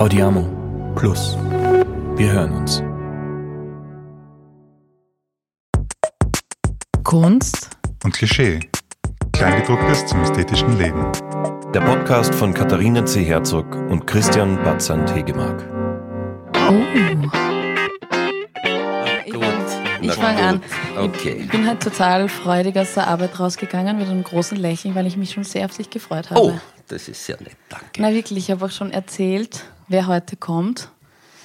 Audiamo Plus. Wir hören uns. Kunst und Klischee. Kleingedrucktes zum ästhetischen Leben. Der Podcast von Katharina C. Herzog und Christian Batzand Hegemark. Oh. Ich fange an. Okay. Ich bin halt total freudig aus der Arbeit rausgegangen mit einem großen Lächeln, weil ich mich schon sehr auf sich gefreut habe. Oh, das ist sehr nett, danke. Na wirklich, ich habe auch schon erzählt, wer heute kommt.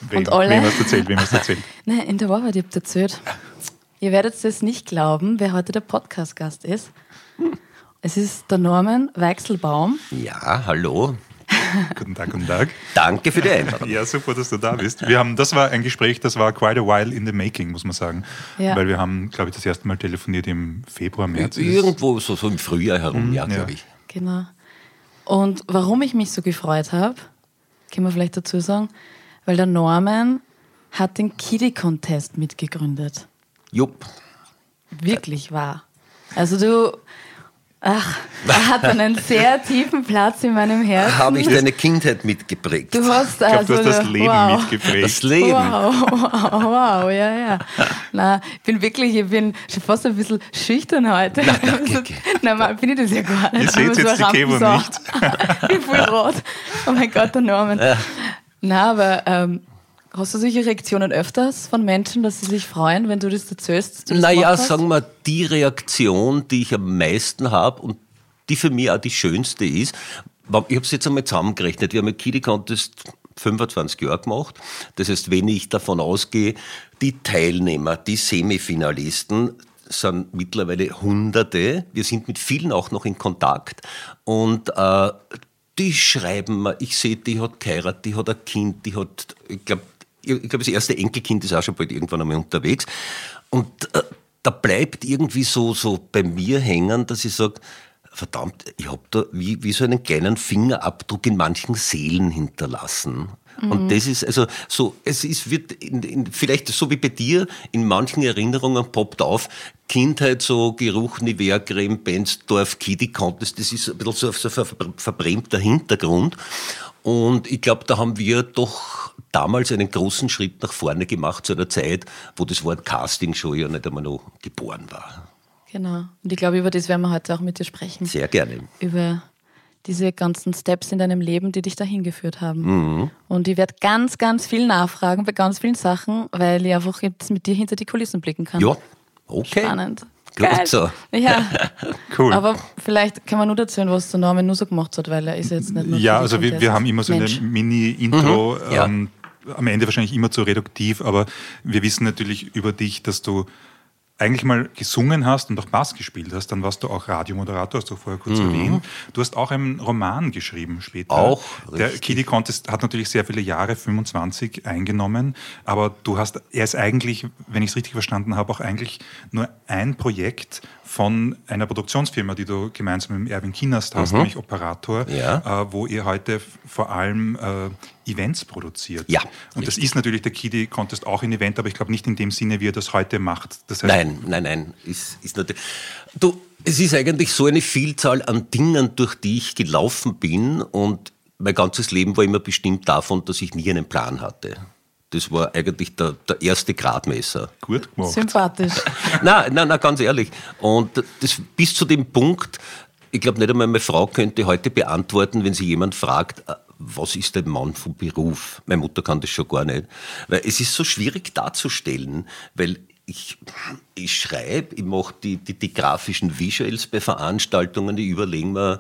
Wem, Und alle- wem hast du erzählt? Wem hast du erzählt? Nein, in der Wahrheit, ich habe erzählt. Ihr werdet es nicht glauben, wer heute der Podcast-Gast ist. Es ist der Norman Weichselbaum. Ja, hallo. Guten Tag, guten Tag. Danke für die Einladung. Ja, super, dass du da bist. Wir haben, das war ein Gespräch, das war quite a while in the making, muss man sagen. Ja. Weil wir haben, glaube ich, das erste Mal telefoniert im Februar, März. Irgendwo so, so im Frühjahr herum, ja, ja. glaube ich. Genau. Und warum ich mich so gefreut habe, können wir vielleicht dazu sagen, weil der Norman hat den Kiddie Contest mitgegründet. Jupp. Wirklich wahr. Also du, ach, er hat einen sehr tiefen Platz in meinem Herzen. Habe ich deine Kindheit mitgeprägt? Du hast Ich glaube, also du hast das Leben wow. mitgeprägt. Das Leben. Wow, wow, wow, ja, ja. Na, ich bin wirklich, ich bin schon fast ein bisschen schüchtern heute. Na, danke. Normal bin ich das ja gar nicht. Ihr seht jetzt die ein Kämo Rampensau. nicht. ich bin voll rot. Oh mein Gott, der Norman. Na, aber ähm, hast du solche Reaktionen öfters von Menschen, dass sie sich freuen, wenn du das erzählst? du das Naja, sagen wir, die Reaktion, die ich am meisten habe und die für mich auch die schönste ist, ich habe es jetzt einmal zusammengerechnet, wir haben mit Kiddie Contest 25 Jahre gemacht. Das heißt, wenn ich davon ausgehe, die Teilnehmer, die Semifinalisten, sind mittlerweile Hunderte. Wir sind mit vielen auch noch in Kontakt. Und äh, die schreiben mir, ich sehe, die hat geheiratet, die hat ein Kind, die hat, ich glaube, ich glaube, das erste Enkelkind ist auch schon bald irgendwann einmal unterwegs. Und äh, da bleibt irgendwie so, so bei mir hängen, dass ich sage, verdammt, ich habe da wie, wie so einen kleinen Fingerabdruck in manchen Seelen hinterlassen. Und das ist also so, es ist, wird in, in, vielleicht so wie bei dir, in manchen Erinnerungen poppt auf, Kindheit, so Geruch, Nivea, Creme, Bensdorf, Kitty Contest, das ist ein bisschen so, so ein ver- verbrämter Hintergrund. Und ich glaube, da haben wir doch damals einen großen Schritt nach vorne gemacht zu einer Zeit, wo das Wort Castingshow ja nicht einmal noch geboren war. Genau. Und ich glaube, über das werden wir heute auch mit dir sprechen. Sehr gerne. über diese ganzen Steps in deinem Leben, die dich dahin geführt haben. Mhm. Und ich werde ganz, ganz viel nachfragen bei ganz vielen Sachen, weil ich einfach jetzt mit dir hinter die Kulissen blicken kann. Ja, okay. Spannend. Gut Geil. so. Ja. Cool. Aber vielleicht kann man nur erzählen, was der Norman nur so gemacht hat, weil er ist jetzt nicht nur Ja, also wir, wir haben immer so Mensch. eine Mini-Intro, Mhm. Ja. ähm, am Ende wahrscheinlich immer zu reduktiv, aber wir wissen natürlich über dich, dass du eigentlich mal gesungen hast und auch Bass gespielt hast, dann warst du auch Radiomoderator, hast du vorher kurz erwähnt. Du hast auch einen Roman geschrieben später. Mhm. Auch, Der richtig. Kiddie Contest hat natürlich sehr viele Jahre, 25, eingenommen, aber du hast, er ist eigentlich, wenn ich es richtig verstanden habe, auch eigentlich nur ein Projekt von einer Produktionsfirma, die du gemeinsam mit Erwin Kienast hast, nämlich Operator, Mhm. Ja. äh, wo ihr heute vor allem äh, Events produziert. Ja, Und das ist natürlich der Kiddie Contest auch ein Event, aber ich glaube nicht in dem Sinne, wie er das heute macht. Das heißt, Nein, nein, nein. Ist, ist natürlich. Du, es ist eigentlich so eine Vielzahl an Dingen, durch die ich gelaufen bin und mein ganzes Leben war immer bestimmt davon, dass ich nie einen Plan hatte. Das war eigentlich der, der erste Gradmesser. gut gemacht. Sympathisch. nein, nein, nein, ganz ehrlich. Und das bis zu dem Punkt, ich glaube nicht einmal meine Frau könnte heute beantworten, wenn sie jemand fragt, äh, was ist ein Mann vom Beruf? Meine Mutter kann das schon gar nicht. Weil es ist so schwierig darzustellen, weil ich, ich schreibe, ich mache die, die, die grafischen Visuals bei Veranstaltungen, ich überlege mir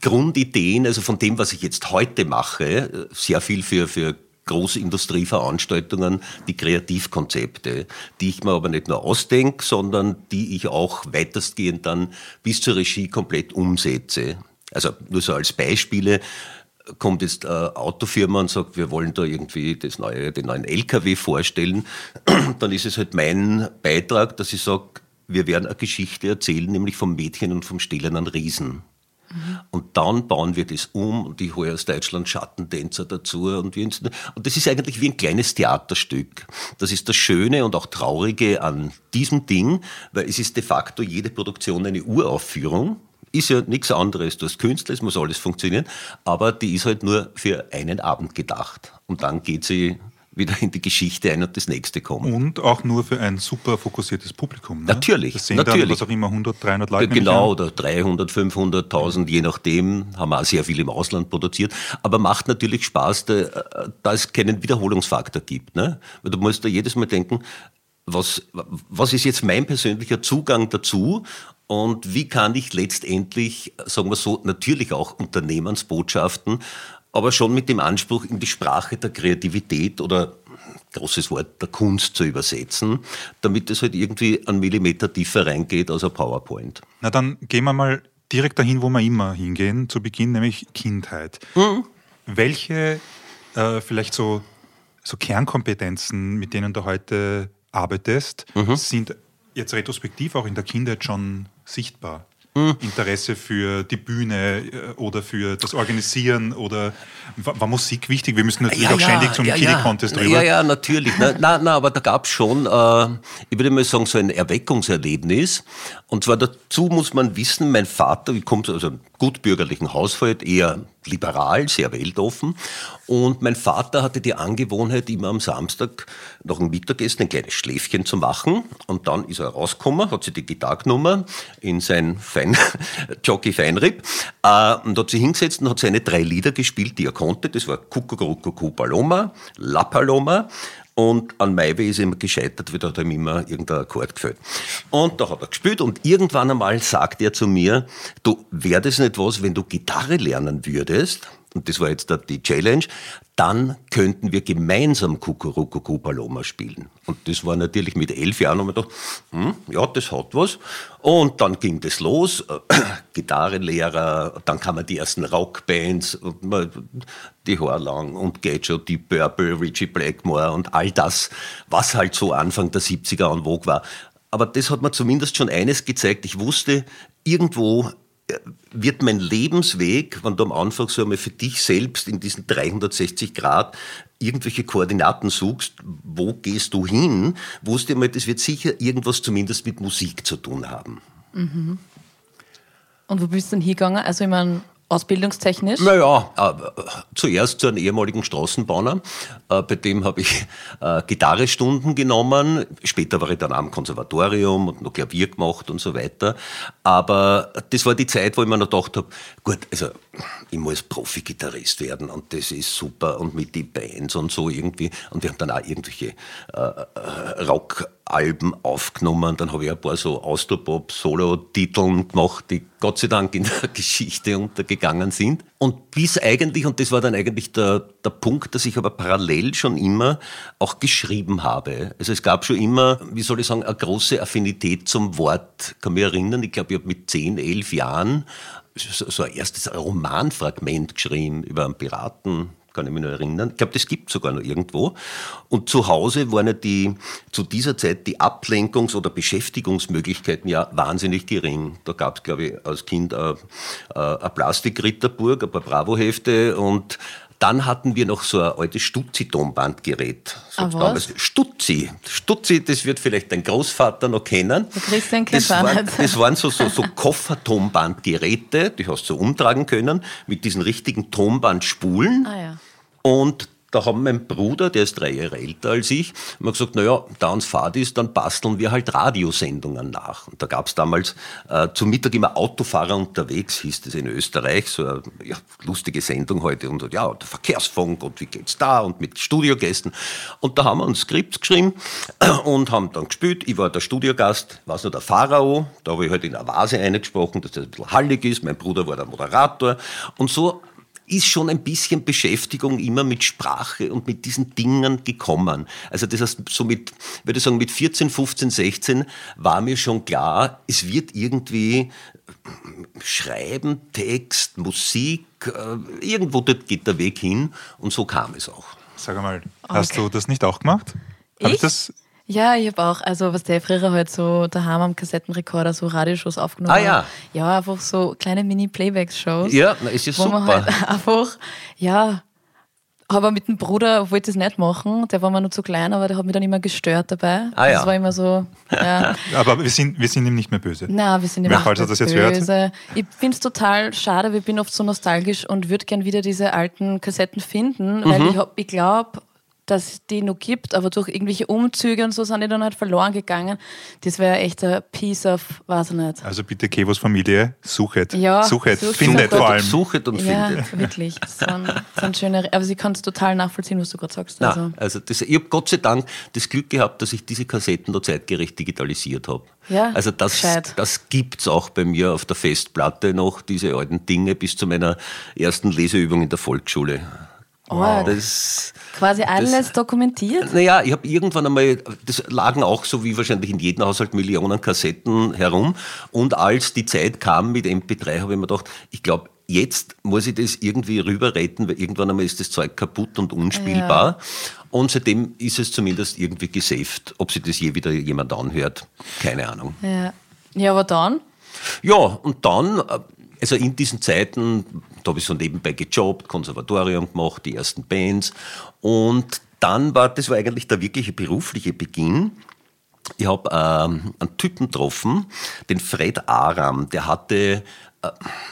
Grundideen, also von dem, was ich jetzt heute mache, äh, sehr viel für, für große Industrieveranstaltungen, die Kreativkonzepte, die ich mir aber nicht nur ausdenke, sondern die ich auch weitestgehend dann bis zur Regie komplett umsetze. Also nur so als Beispiele kommt jetzt eine Autofirma und sagt, wir wollen da irgendwie das neue, den neuen LKW vorstellen, dann ist es halt mein Beitrag, dass ich sage, wir werden eine Geschichte erzählen, nämlich vom Mädchen und vom stählernen Riesen. Und dann bauen wir das um und ich hole aus Deutschland Schattentänzer dazu. Und, wir, und das ist eigentlich wie ein kleines Theaterstück. Das ist das Schöne und auch Traurige an diesem Ding, weil es ist de facto jede Produktion eine Uraufführung. ist ja nichts anderes. Du hast Künstler, es muss alles funktionieren, aber die ist halt nur für einen Abend gedacht. Und dann geht sie wieder in die Geschichte ein und das nächste kommt. Und auch nur für ein super fokussiertes Publikum. Ne? Natürlich. Das sehen natürlich. dann, was auch immer, 100, 300 Leute. Genau, oder 300, 500.000, je nachdem. Haben wir auch sehr viel im Ausland produziert. Aber macht natürlich Spaß, da, da es keinen Wiederholungsfaktor gibt. Ne? Weil du musst da jedes Mal denken, was, was ist jetzt mein persönlicher Zugang dazu und wie kann ich letztendlich, sagen wir so, natürlich auch Unternehmensbotschaften, aber schon mit dem Anspruch, in die Sprache der Kreativität oder großes Wort der Kunst zu übersetzen, damit es halt irgendwie einen Millimeter tiefer reingeht als ein PowerPoint. Na dann gehen wir mal direkt dahin, wo wir immer hingehen, zu Beginn, nämlich Kindheit. Mhm. Welche äh, vielleicht so, so Kernkompetenzen, mit denen du heute arbeitest, mhm. sind jetzt retrospektiv auch in der Kindheit schon sichtbar? Hm. Interesse für die Bühne äh, oder für das Organisieren oder war Musik wichtig? Wir müssen natürlich ja, auch ständig zum ja, Kiddie-Contest drüber. Ja, ja, natürlich. Nein, na, na, aber da gab es schon, äh, ich würde mal sagen, so ein Erweckungserlebnis. Und zwar dazu muss man wissen, mein Vater, ich komme aus einem gutbürgerlichen Haushalt, eher liberal, sehr weltoffen. Und mein Vater hatte die Angewohnheit, immer am Samstag nach dem Mittagessen ein kleines Schläfchen zu machen. Und dann ist er rausgekommen, hat sich die Gitarrenummer in sein Fein Jockey Feinrib äh, und hat sich hingesetzt und hat seine drei Lieder gespielt, die er konnte. Das war Kuckuckuckucku Paloma, La Paloma und an Maiwe ist immer gescheitert, weil da hat ihm immer irgendein Akkord gefällt. Und da hat er gespielt und irgendwann einmal sagt er zu mir, du, wäre das nicht was, wenn du Gitarre lernen würdest? Und das war jetzt die Challenge dann könnten wir gemeinsam Kukurukuku Paloma spielen. Und das war natürlich mit elf Jahren, und man gedacht, hm, ja, das hat was. Und dann ging das los, Gitarrenlehrer, dann kamen die ersten Rockbands, die Haarlang und Gadget, die Purple, Richie Blackmore und all das, was halt so Anfang der 70er an Vogue war. Aber das hat mir zumindest schon eines gezeigt. Ich wusste, irgendwo wird mein Lebensweg, wenn du am Anfang so einmal für dich selbst in diesen 360 Grad irgendwelche Koordinaten suchst, wo gehst du hin, wusste ich mal, das wird sicher irgendwas zumindest mit Musik zu tun haben. Mhm. Und wo bist du denn hingegangen? Also ich meine, Ausbildungstechnisch? Naja, äh, zuerst zu einem ehemaligen Straßenbahner. Äh, bei dem habe ich äh, Gitarrestunden genommen. Später war ich dann am Konservatorium und noch Klavier gemacht und so weiter. Aber das war die Zeit, wo ich mir noch gedacht habe, gut, also ich muss Profi-Gitarrist werden und das ist super und mit den Bands und so irgendwie. Und wir haben dann auch irgendwelche äh, äh Rock- Alben aufgenommen. Dann habe ich ein paar so Austropop-Solo-Titeln gemacht, die Gott sei Dank in der Geschichte untergegangen sind. Und bis eigentlich, und das war dann eigentlich der, der Punkt, dass ich aber parallel schon immer auch geschrieben habe. Also es gab schon immer, wie soll ich sagen, eine große Affinität zum Wort. Ich kann mich erinnern, ich glaube, ich habe mit 10, 11 Jahren so ein erstes Romanfragment geschrieben über einen Piraten, kann ich mich noch erinnern. Ich glaube, das gibt es sogar noch irgendwo. Und zu Hause waren ja die, zu dieser Zeit die Ablenkungs- oder Beschäftigungsmöglichkeiten ja wahnsinnig gering. Da gab es, glaube ich, als Kind äh, äh, eine Plastikritterburg, ein paar Bravo-Hefte und dann hatten wir noch so ein altes Stutzi-Tonbandgerät. Ah, was? Stutzi. Stutzi, das wird vielleicht dein Großvater noch kennen. Der Christian das, war, das waren so, so, so Koffertonbandgeräte, die hast du umtragen können, mit diesen richtigen Tonbandspulen. Ah, ja. Und da haben mein Bruder, der ist drei Jahre älter als ich, immer gesagt, naja, da uns Fahrt ist, dann basteln wir halt Radiosendungen nach. Und da gab es damals äh, zum Mittag immer Autofahrer unterwegs, hieß das in Österreich, so eine ja, lustige Sendung heute. Und ja, der Verkehrsfunk und wie geht's da und mit Studiogästen. Und da haben wir ein Skript geschrieben und haben dann gespielt. Ich war der Studiogast, war nur der Pharao, da habe ich halt in eine Vase eingesprochen, dass das ein bisschen hallig ist. Mein Bruder war der Moderator. Und so ist schon ein bisschen Beschäftigung immer mit Sprache und mit diesen Dingen gekommen. Also das heißt, so mit, würde ich sagen, mit 14, 15, 16 war mir schon klar, es wird irgendwie Schreiben, Text, Musik, äh, irgendwo dort geht der Weg hin und so kam es auch. Sag mal, hast okay. du das nicht auch gemacht? Ich? ich das ja, ich habe auch, also was der früher halt so daheim am Kassettenrekorder so Radioshows aufgenommen. Ah ja. Ja, einfach so kleine Mini-Playback-Shows. Ja, na, ist ja wo super. Man halt einfach, ja, Aber mit dem Bruder wollte ich es nicht machen. Der war mir nur zu klein, aber der hat mich dann immer gestört dabei. Ah, ja. Das war immer so, ja. Aber wir sind, wir sind ihm nicht mehr böse. Na, wir sind falls er das jetzt hört. böse. Ich finde es total schade, weil ich bin oft so nostalgisch und würde gern wieder diese alten Kassetten finden, weil Mhm. ich, hab- ich glaube, dass es die noch gibt, aber durch irgendwelche Umzüge und so sind die dann halt verloren gegangen. Das wäre echt ein Piece of, weiß ich nicht. Also bitte Kevos Familie, suchet. Ja, suchet, sucht. findet vor allem. Suchet und Ja, findet. wirklich. Das sind, das sind schöne, aber sie kann es total nachvollziehen, was du gerade sagst. Na, Also, also das, ich habe Gott sei Dank das Glück gehabt, dass ich diese Kassetten da zeitgerecht digitalisiert habe. Ja, also das, gescheit. das gibt es auch bei mir auf der Festplatte noch, diese alten Dinge bis zu meiner ersten Leseübung in der Volksschule. Oh, Das, quasi alles dokumentiert. naja, ich habe irgendwann einmal, das lagen auch so wie wahrscheinlich in jedem Haushalt Millionen Kassetten herum. Und als die Zeit kam mit MP3, habe ich mir gedacht, ich glaube, jetzt muss ich das irgendwie rüber retten, weil irgendwann einmal ist das Zeug kaputt und unspielbar. Und seitdem ist es zumindest irgendwie gesaved. Ob sich das je wieder jemand anhört, keine Ahnung. Ja. ja, aber dann? Ja, und dann, äh, also in diesen Zeiten, da habe ich so nebenbei gejobbt, Konservatorium gemacht, die ersten Bands. Und dann war, das war eigentlich der wirkliche berufliche Beginn. Ich habe ähm, einen Typen getroffen, den Fred Aram, der hatte,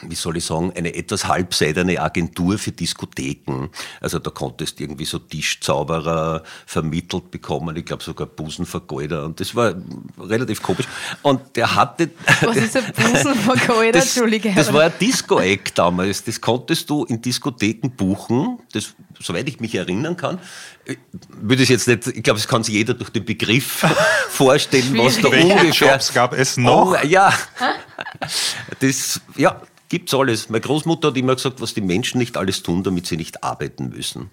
wie soll ich sagen, eine etwas halbseidene Agentur für Diskotheken. Also da konntest du irgendwie so Tischzauberer vermittelt bekommen, ich glaube sogar Busenvergeuder und das war relativ komisch. Und der hatte... Was ist ein Busenvergeuder? Das, Entschuldige. das war ein Disco-Eck damals. Das konntest du in Diskotheken buchen. Das, soweit ich mich erinnern kann. Ich Würde es jetzt nicht, ich glaube, es kann sich jeder durch den Begriff vorstellen, was da Schwierig. Welche ungefähr. Jobs gab es noch? Oh, ja. Das, ja, gibt's alles. Meine Großmutter hat immer gesagt, was die Menschen nicht alles tun, damit sie nicht arbeiten müssen.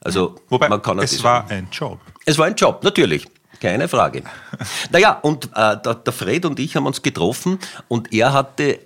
Also, Wobei, man kann es war ein Job. es war ein Job, natürlich. Keine Frage. Naja, und äh, der, der Fred und ich haben uns getroffen und er hatte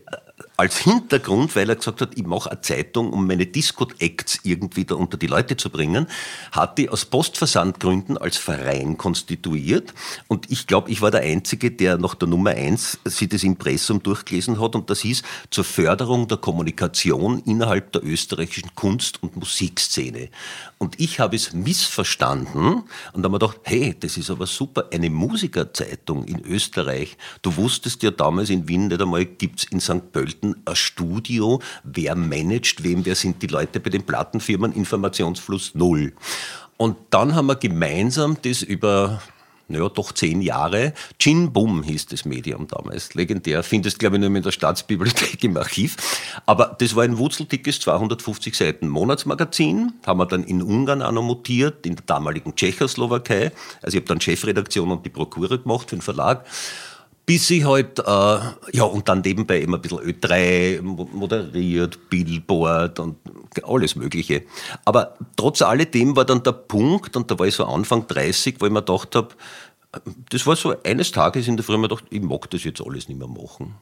als Hintergrund, weil er gesagt hat, ich mache eine Zeitung, um meine Disco-Acts irgendwie da unter die Leute zu bringen, hat die aus Postversandgründen als Verein konstituiert. Und ich glaube, ich war der Einzige, der nach der Nummer eins sich das Impressum durchgelesen hat. Und das hieß zur Förderung der Kommunikation innerhalb der österreichischen Kunst- und Musikszene. Und ich habe es missverstanden und habe mir gedacht, hey, das ist aber super, eine Musikerzeitung in Österreich. Du wusstest ja damals in Wien nicht einmal, gibt's in St. Pölten ein Studio, wer managt wem, wer sind die Leute bei den Plattenfirmen, Informationsfluss null. Und dann haben wir gemeinsam das über naja, doch zehn Jahre. Gin Bum hieß das Medium damals. Legendär. Findest, glaube ich, nur in der Staatsbibliothek im Archiv. Aber das war ein wurzeldickes 250 Seiten Monatsmagazin. Haben wir dann in Ungarn auch noch mutiert, in der damaligen Tschechoslowakei. Also ich habe dann Chefredaktion und die Prokura gemacht für den Verlag. Bis ich halt, äh, ja, und dann nebenbei immer ein bisschen Ö3 mo- moderiert, Billboard und alles Mögliche. Aber trotz alledem war dann der Punkt, und da war ich so Anfang 30, wo ich mir gedacht habe, das war so eines Tages in der Früh, mir gedacht, ich mag das jetzt alles nicht mehr machen.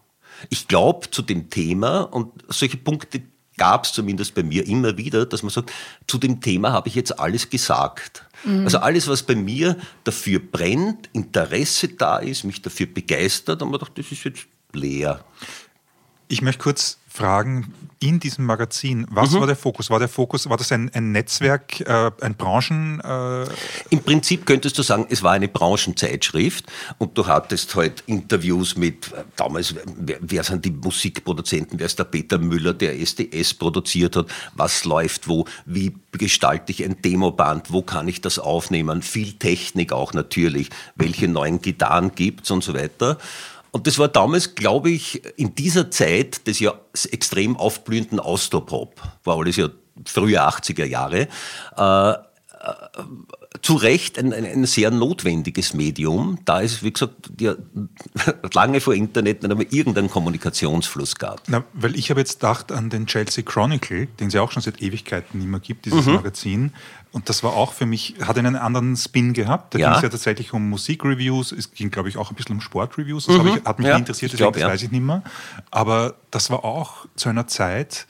Ich glaube zu dem Thema, und solche Punkte gab es zumindest bei mir immer wieder, dass man sagt, zu dem Thema habe ich jetzt alles gesagt. Also alles, was bei mir dafür brennt, Interesse da ist, mich dafür begeistert, und man dachte, das ist jetzt leer. Ich möchte kurz fragen, in diesem Magazin, was Mhm. war der Fokus? War der Fokus, war das ein, ein Netzwerk, äh, ein Branchen... Äh, Im Prinzip könntest du sagen, es war eine Branchenzeitschrift und du hattest halt Interviews mit, äh, damals, wer, wer sind die Musikproduzenten, wer ist der Peter Müller, der SDS produziert hat, was läuft wo, wie gestalte ich ein Demoband, wo kann ich das aufnehmen, viel Technik auch natürlich, welche neuen Gitarren gibt's und so weiter. Und das war damals, glaube ich, in dieser Zeit des ja extrem aufblühenden Austropop, war alles ja frühe 80er Jahre, äh, zu Recht ein, ein, ein sehr notwendiges Medium, da es, wie gesagt, ja, lange vor Internet nicht einmal irgendeinen Kommunikationsfluss gab. na, weil ich habe jetzt gedacht an den Chelsea Chronicle, den es ja auch schon seit Ewigkeiten nicht mehr gibt, dieses Mhm. Magazin. Und das war auch für mich, hat einen anderen Spin gehabt. Da Ja. ging es ja tatsächlich um Musikreviews, es ging, glaube ich, auch ein bisschen um Sportreviews. Das habe ich, hat mich Mhm. Ja, interessiert, deswegen glaub, das weiß ich nicht mehr. Aber das war auch zu einer Zeit,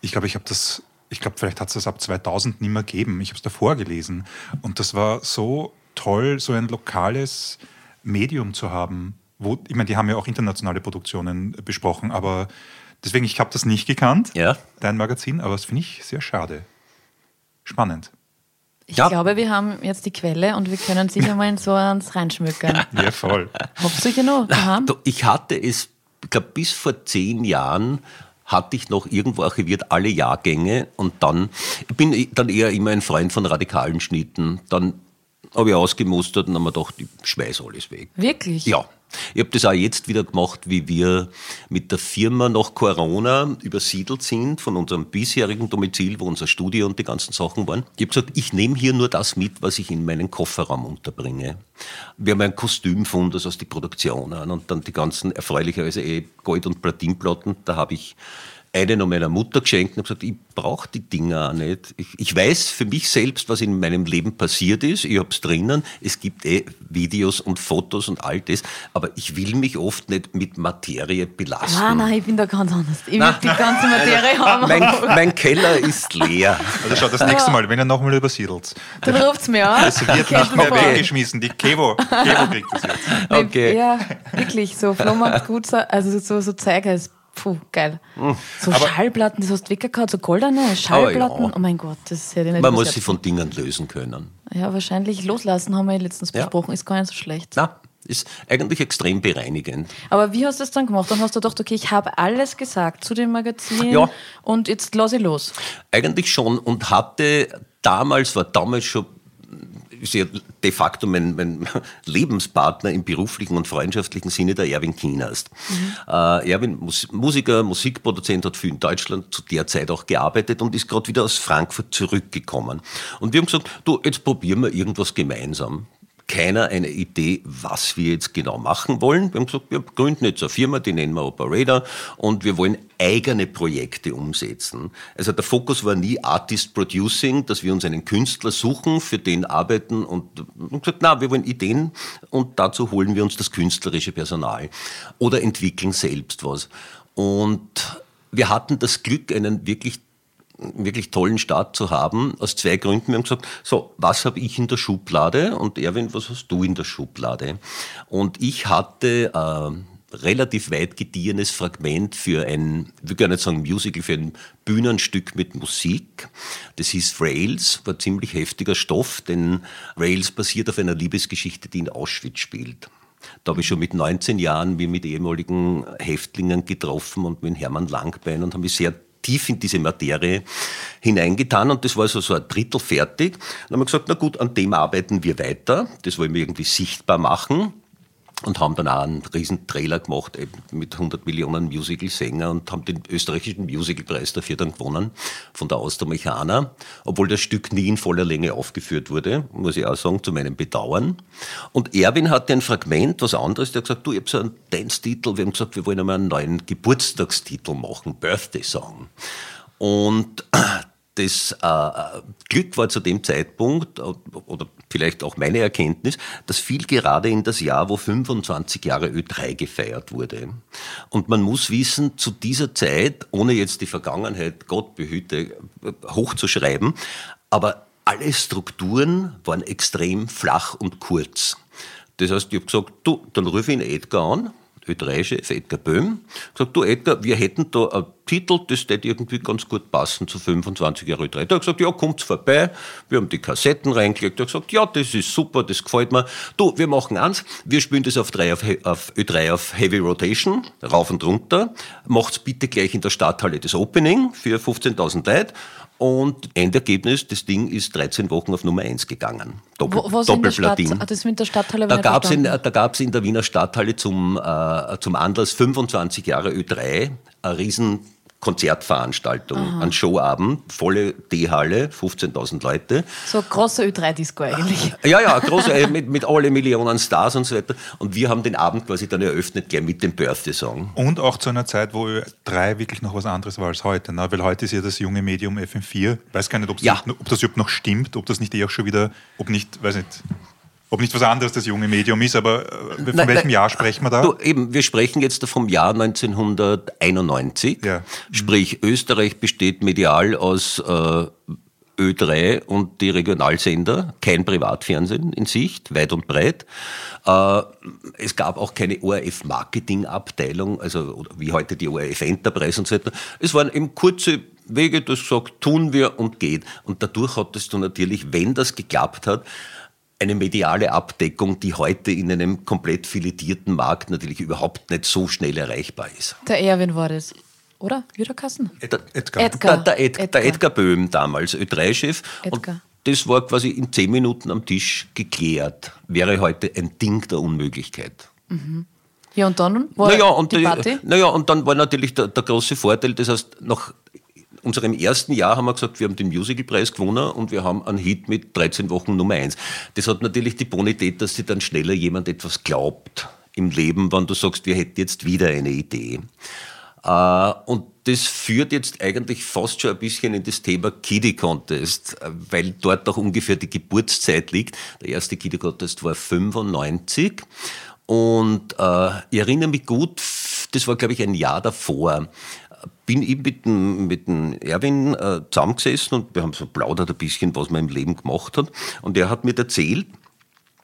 ich glaube, ich habe das, ich glaube, vielleicht hat es das ab 2000 nicht mehr gegeben. Ich habe es davor gelesen. Und das war so toll, so ein lokales Medium zu haben. Wo, ich meine, die haben ja auch internationale Produktionen besprochen, aber deswegen, ich habe das nicht gekannt, Ja. dein Magazin, aber das finde ich sehr schade. Spannend. Ich Ja. glaube, wir haben jetzt die Quelle und wir können sicher mal in so eins reinschmückern. Ja, voll. Daheim? Du, Ich hatte es, ich glaube, bis vor zehn Jahren hatte ich noch irgendwo archiviert alle Jahrgänge und dann, ich bin dann eher immer ein Freund von radikalen Schnitten. Dann habe ich ausgemustert und habe mir gedacht, ich schmeiß alles weg. Wirklich? Ja. Ich habe das auch jetzt wieder gemacht, wie wir mit der Firma nach Corona übersiedelt sind von unserem bisherigen Domizil, wo unser Studio und die ganzen Sachen waren. Ich habe gesagt, ich nehme hier nur das mit, was ich in meinen Kofferraum unterbringe. Wir haben ein Kostümfund, aus die Produktionen und dann die ganzen erfreulicherweise eh Gold- und Platinplatten. Da habe ich eine noch meiner Mutter geschenkt und habe gesagt, ich brauche die Dinger auch nicht. Ich, ich weiß für mich selbst, was in meinem Leben passiert ist. Ich habe es drinnen. Es gibt eh Videos und Fotos und all das. Aber ich will mich oft nicht mit Materie belasten. Ah, nein, ich bin da ganz anders. Ich will die ganze Materie haben. mein, mein Keller ist leer. Also schau, das nächste Mal, wenn ihr nochmal übersiedelt, Dann ruft's mir an. es wird nicht mehr vor. weggeschmissen. Die Kevo, Kevo kriegt das jetzt. Okay. Ja, wirklich, so Flohmarkt gut, also so, so Zeiger ist, puh, geil. So Schallplatten, das hast du weggehauen, so goldene Schallplatten. Hm. ja. Oh mein Gott, das hätte ich nicht Man muss sich von Dingen lösen können. Ja, wahrscheinlich loslassen haben wir ja letztens Ja. besprochen, ist gar nicht so schlecht. Na, ist eigentlich extrem bereinigend. Aber wie hast du das dann gemacht? Dann hast du gedacht, okay, ich habe alles gesagt zu dem Magazin Ja. und jetzt lasse ich los. Eigentlich schon und hatte damals, war damals schon ist ja de facto mein, mein Lebenspartner im beruflichen und freundschaftlichen Sinne der Erwin Kienast. Äh, Erwin, Mus Musiker, Musikproduzent, hat viel in Deutschland zu der Zeit auch gearbeitet und ist gerade wieder aus Frankfurt zurückgekommen. Und wir haben gesagt, du, jetzt probieren wir irgendwas gemeinsam. Keiner eine Idee, was wir jetzt genau machen wollen. Wir haben gesagt, wir gründen jetzt eine Firma, die nennen wir Operator und wir wollen eigene Projekte umsetzen. Also der Fokus war nie Artist Producing, dass wir uns einen Künstler suchen, für den arbeiten und, und gesagt, na, wir wollen Ideen und dazu holen wir uns das künstlerische Personal oder entwickeln selbst was. Und wir hatten das Glück, einen wirklich wirklich tollen Start zu haben, aus zwei Gründen. Wir haben gesagt, so, was habe ich in der Schublade? Und Erwin, was hast du in der Schublade? Und ich hatte äh, relativ weit gediehenes Fragment für ein, will gar nicht sagen Musical, für ein Bühnenstück mit Musik. Das hieß Rails, war ziemlich heftiger Stoff, denn Rails basiert auf einer Liebesgeschichte, die in Auschwitz spielt. Da habe ich schon mit 19 Jahren mich mit ehemaligen Häftlingen getroffen und mit Hermann Langbein und habe mich sehr tief in diese Materie hineingetan und das war so, so ein Drittel fertig. Dann haben wir gesagt, na gut, an dem arbeiten wir weiter. Das wollen wir irgendwie sichtbar machen und haben dann auch einen riesen Trailer gemacht eben mit 100 Millionen Musical-Sänger und haben den österreichischen Musicalpreis dafür dann gewonnen von der Austermechaner, obwohl das Stück nie in voller Länge aufgeführt wurde, muss ich auch sagen, zu meinem Bedauern. Und Erwin hatte ein Fragment, was anderes, der hat gesagt, du, ich habe so einen Dance-Titel, wir haben gesagt, wir wollen einmal einen neuen Geburtstagstitel machen, Birthday-Song. Und das äh, Glück war zu dem Zeitpunkt, äh, oder vielleicht auch meine Erkenntnis, das fiel gerade in das Jahr, wo 25 Jahre Ö3 gefeiert wurde. Und man muss wissen, zu dieser Zeit, ohne jetzt die Vergangenheit, Gott behüte, hochzuschreiben, aber alle Strukturen waren extrem flach und kurz. Das heißt, ich habe gesagt, du, dann rufe ich ihn Edgar an, Ö3-Chef Edgar Böhm, gesagt, du Edgar, wir hätten da einen Titel, das würde irgendwie ganz gut passen zu 25 Jahre Ö3. Der hat gesagt, ja, kommt vorbei, wir haben die Kassetten reingelegt, der hat gesagt, ja, das ist super, das gefällt mir. Du, wir machen eins, wir spielen das auf, 3 auf, auf Ö3 auf Heavy Rotation, rauf und runter, macht's bitte gleich in der Stadthalle das Opening für 15.000 Leute und Endergebnis, das Ding ist 13 Wochen auf Nummer 1 gegangen. Doppel, Wo, was in der Stadt, Doppelplatin. ah, das mit der Stadthalle Da gab es in, verstanden. da gab's in der Wiener Stadthalle zum, äh, zum Anlass 25 Jahre Ö3 eine riesen Konzertveranstaltung, einen Showabend, volle D-Halle, 15.000 Leute. So große Ö3-Disco eigentlich. Ja, ja, große, äh, mit, mit alle Millionen Stars und so weiter. Und wir haben den Abend quasi dann eröffnet, gleich mit dem Birthday-Song. Und auch zu einer Zeit, wo Ö3 wirklich noch was anderes war als heute. Ne? Weil heute ist ja das junge Medium FM4. Weiß gar nicht, ob's Ja. nicht, ob das überhaupt noch stimmt, ob das nicht eh auch schon wieder, ob nicht, weiß nicht, ob nicht was anderes das junge Medium ist, aber äh, von Nein, welchem nein. Jahr sprechen wir da? Du, eben, wir sprechen jetzt vom Jahr 1991. Ja. Sprich, Österreich besteht medial aus äh, Ö3 und die Regionalsender, kein Privatfernsehen in Sicht, weit und breit. Äh, es gab auch keine ORF-Marketing-Abteilung, also wie heute die ORF Enterprise und so weiter. Es waren eben kurze Wege, du hast gesagt, tun wir und geht. Und dadurch hattest du natürlich, wenn das geklappt hat, eine mediale Abdeckung, die heute in einem komplett filetierten Markt natürlich überhaupt nicht so schnell erreichbar ist. Der Erwin war das, oder? Wiederkassen? Der Edgar. Edgar. Der, der, Ed, Edgar. der Edgar Böhm damals, Ö3-Chef. Und das war quasi in zehn Minuten am Tisch geklärt. Wäre heute ein Ding der Unmöglichkeit. Mhm. Ja, und dann war naja, und die Party? Naja, und dann war natürlich der, der große Vorteil, das heißt, nach unserem ersten Jahr haben wir gesagt, wir haben den Musicalpreis gewonnen und wir haben einen Hit mit 13 Wochen Nummer 1. Das hat natürlich die Bonität, dass sich dann schneller jemand etwas glaubt im Leben, wenn du sagst, wir hätten jetzt wieder eine Idee. Äh, und das führt jetzt eigentlich fast schon ein bisschen in das Thema Kiddie Contest, äh, weil dort auch ungefähr die Geburtszeit liegt. Der erste Kiddie Contest war 95 und äh, ich erinnere mich gut, das war glaube ich ein Jahr davor bin ich mit dem, mit dem Erwin äh, zusammengesessen und wir haben so plaudert ein bisschen, was man im Leben gemacht hat. Und er hat mir erzählt,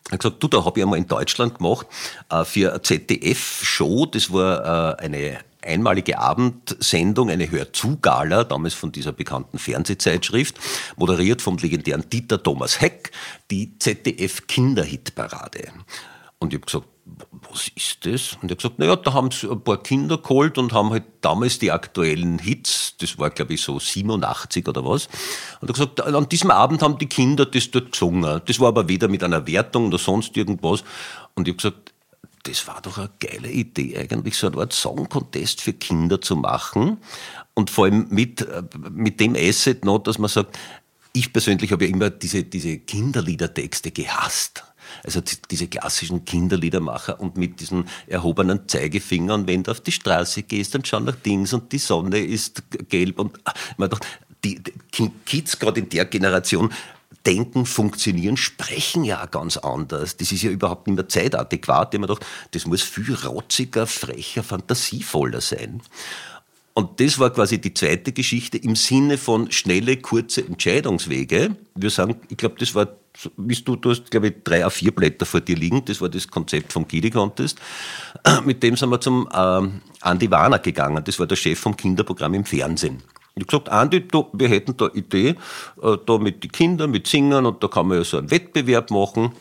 er hat gesagt, du, da habe ich einmal in Deutschland gemacht äh, für eine ZDF-Show, das war äh, eine einmalige Abendsendung, eine Hörzu-Gala, damals von dieser bekannten Fernsehzeitschrift, moderiert vom legendären Dieter Thomas Heck, die ZDF-Kinderhitparade. Und ich habe gesagt, was ist das? Und er hat gesagt, naja, da haben sie ein paar Kinder geholt und haben halt damals die aktuellen Hits, das war glaube ich so 87 oder was. Und er hat gesagt, an diesem Abend haben die Kinder das dort gesungen. Das war aber weder mit einer Wertung oder sonst irgendwas. Und ich habe gesagt, das war doch eine geile Idee, eigentlich so eine Art Song-Contest für Kinder zu machen. Und vor allem mit, äh, mit dem Asset noch, dass man sagt, ich persönlich habe ja immer diese, diese Kinderliedertexte gehasst. Also diese klassischen Kinderliedermacher und mit diesen erhobenen Zeigefinger und wenn du auf die Straße gehst, dann schau nach Dings und die Sonne ist gelb und ah, man dachte, die, die Kids gerade in der Generation denken, funktionieren, sprechen ja ganz anders. Das ist ja überhaupt nicht mehr zeitadäquat. Mir gedacht, das muss viel rotziger, frecher, fantasievoller sein. Und das war quasi die zweite Geschichte im Sinne von schnelle, kurze Entscheidungswege. Wir sagen, ich glaube, das war, wie du, du hast, glaube ich, drei a vier Blätter vor dir liegen. Das war das Konzept vom Kiddy Contest. Mit dem sind wir zum ähm, Andi Warner gegangen. Das war der Chef vom Kinderprogramm im Fernsehen. Ich habe gesagt, Andi, du, wir hätten da Idee, äh, da mit den Kindern, mit Singern und da kann man ja so einen Wettbewerb machen.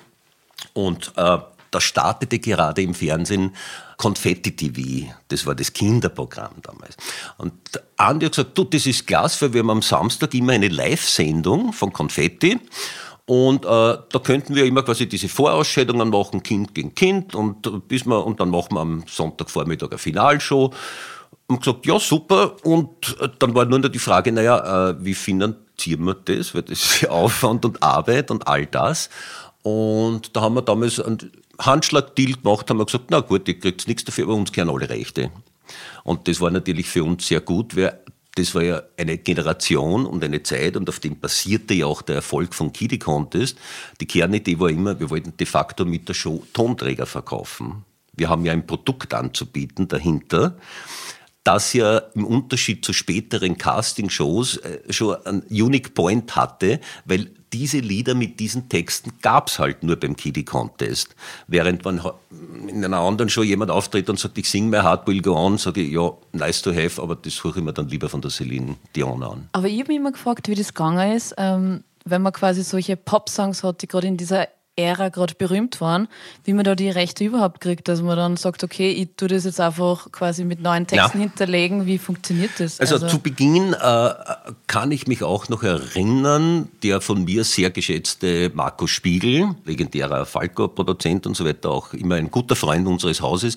Und äh, da startete gerade im Fernsehen Konfetti TV. Das war das Kinderprogramm damals. Und Andi hat gesagt, du, das ist klasse, weil wir haben am Samstag immer eine Live-Sendung von Konfetti. Und äh, da könnten wir immer quasi diese Vorausscheidungen machen, Kind gegen Kind, und, bis wir, und dann machen wir am Sonntagvormittag eine Finalshow. Und gesagt, ja, super. Und äh, dann war nur noch die Frage, naja, äh, wie finanzieren wir das? Weil das ist Aufwand und Arbeit und all das. Und da haben wir damals einen Handschlag-Deal gemacht, haben wir gesagt, na gut, ihr kriegt nichts dafür, aber uns gehören alle Rechte. Und das war natürlich für uns sehr gut, weil das war ja eine Generation und eine Zeit und auf dem basierte ja auch der Erfolg von Kiddie Contest. Die Kernidee war immer, wir wollten de facto mit der Show Tonträger verkaufen. Wir haben ja ein Produkt anzubieten dahinter das ja im Unterschied zu späteren Casting-Shows äh, schon einen Unique Point hatte, weil diese Lieder mit diesen Texten gab's halt nur beim Kiddie Contest. Während man in einer anderen Show jemand auftritt und sagt, ich sing My Heart Will Go On, sage ich, ja, nice to have, aber das suche ich mir dann lieber von der Celine Dion an. Aber ich habe mich immer gefragt, wie das gegangen ist, ähm, wenn man quasi solche Pop-Songs hat, die gerade in dieser Ära gerade berühmt waren, wie man da die Rechte überhaupt kriegt, dass man dann sagt, okay, ich tue das jetzt einfach quasi mit neuen Texten ja. hinterlegen. Wie funktioniert das? Also, also zu Beginn äh, kann ich mich auch noch erinnern, der von mir sehr geschätzte Markus Spiegel, legendärer Falco-Produzent und so weiter, auch immer ein guter Freund unseres Hauses,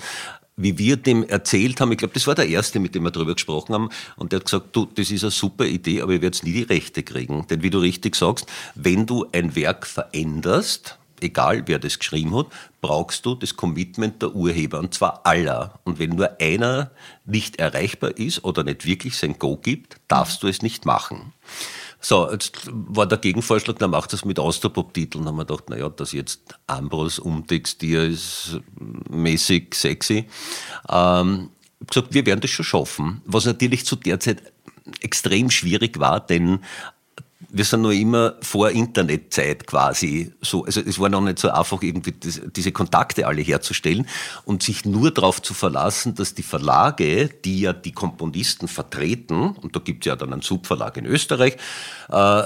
wie wir dem erzählt haben, ich glaube, das war der erste, mit dem wir darüber gesprochen haben, und der hat gesagt, du, das ist eine super Idee, aber ihr werdet nie die Rechte kriegen. Denn wie du richtig sagst, wenn du ein Werk veränderst, egal wer das geschrieben hat, brauchst du das Commitment der Urheber, und zwar aller. Und wenn nur einer nicht erreichbar ist oder nicht wirklich sein Go gibt, darfst du es nicht machen. So, jetzt war der Gegenvorschlag, dann macht das mit Austropop-Titeln. haben wir gedacht, naja, das jetzt Ambros umtextier ist mäßig sexy. Ähm, gesagt, wir werden das schon schaffen. Was natürlich zu der Zeit extrem schwierig war, denn wir sind noch immer vor Internetzeit quasi so. Also es war noch nicht so einfach, irgendwie das, diese Kontakte alle herzustellen und sich nur darauf zu verlassen, dass die Verlage, die ja die Komponisten vertreten, und da gibt es ja dann einen Subverlag in Österreich, äh,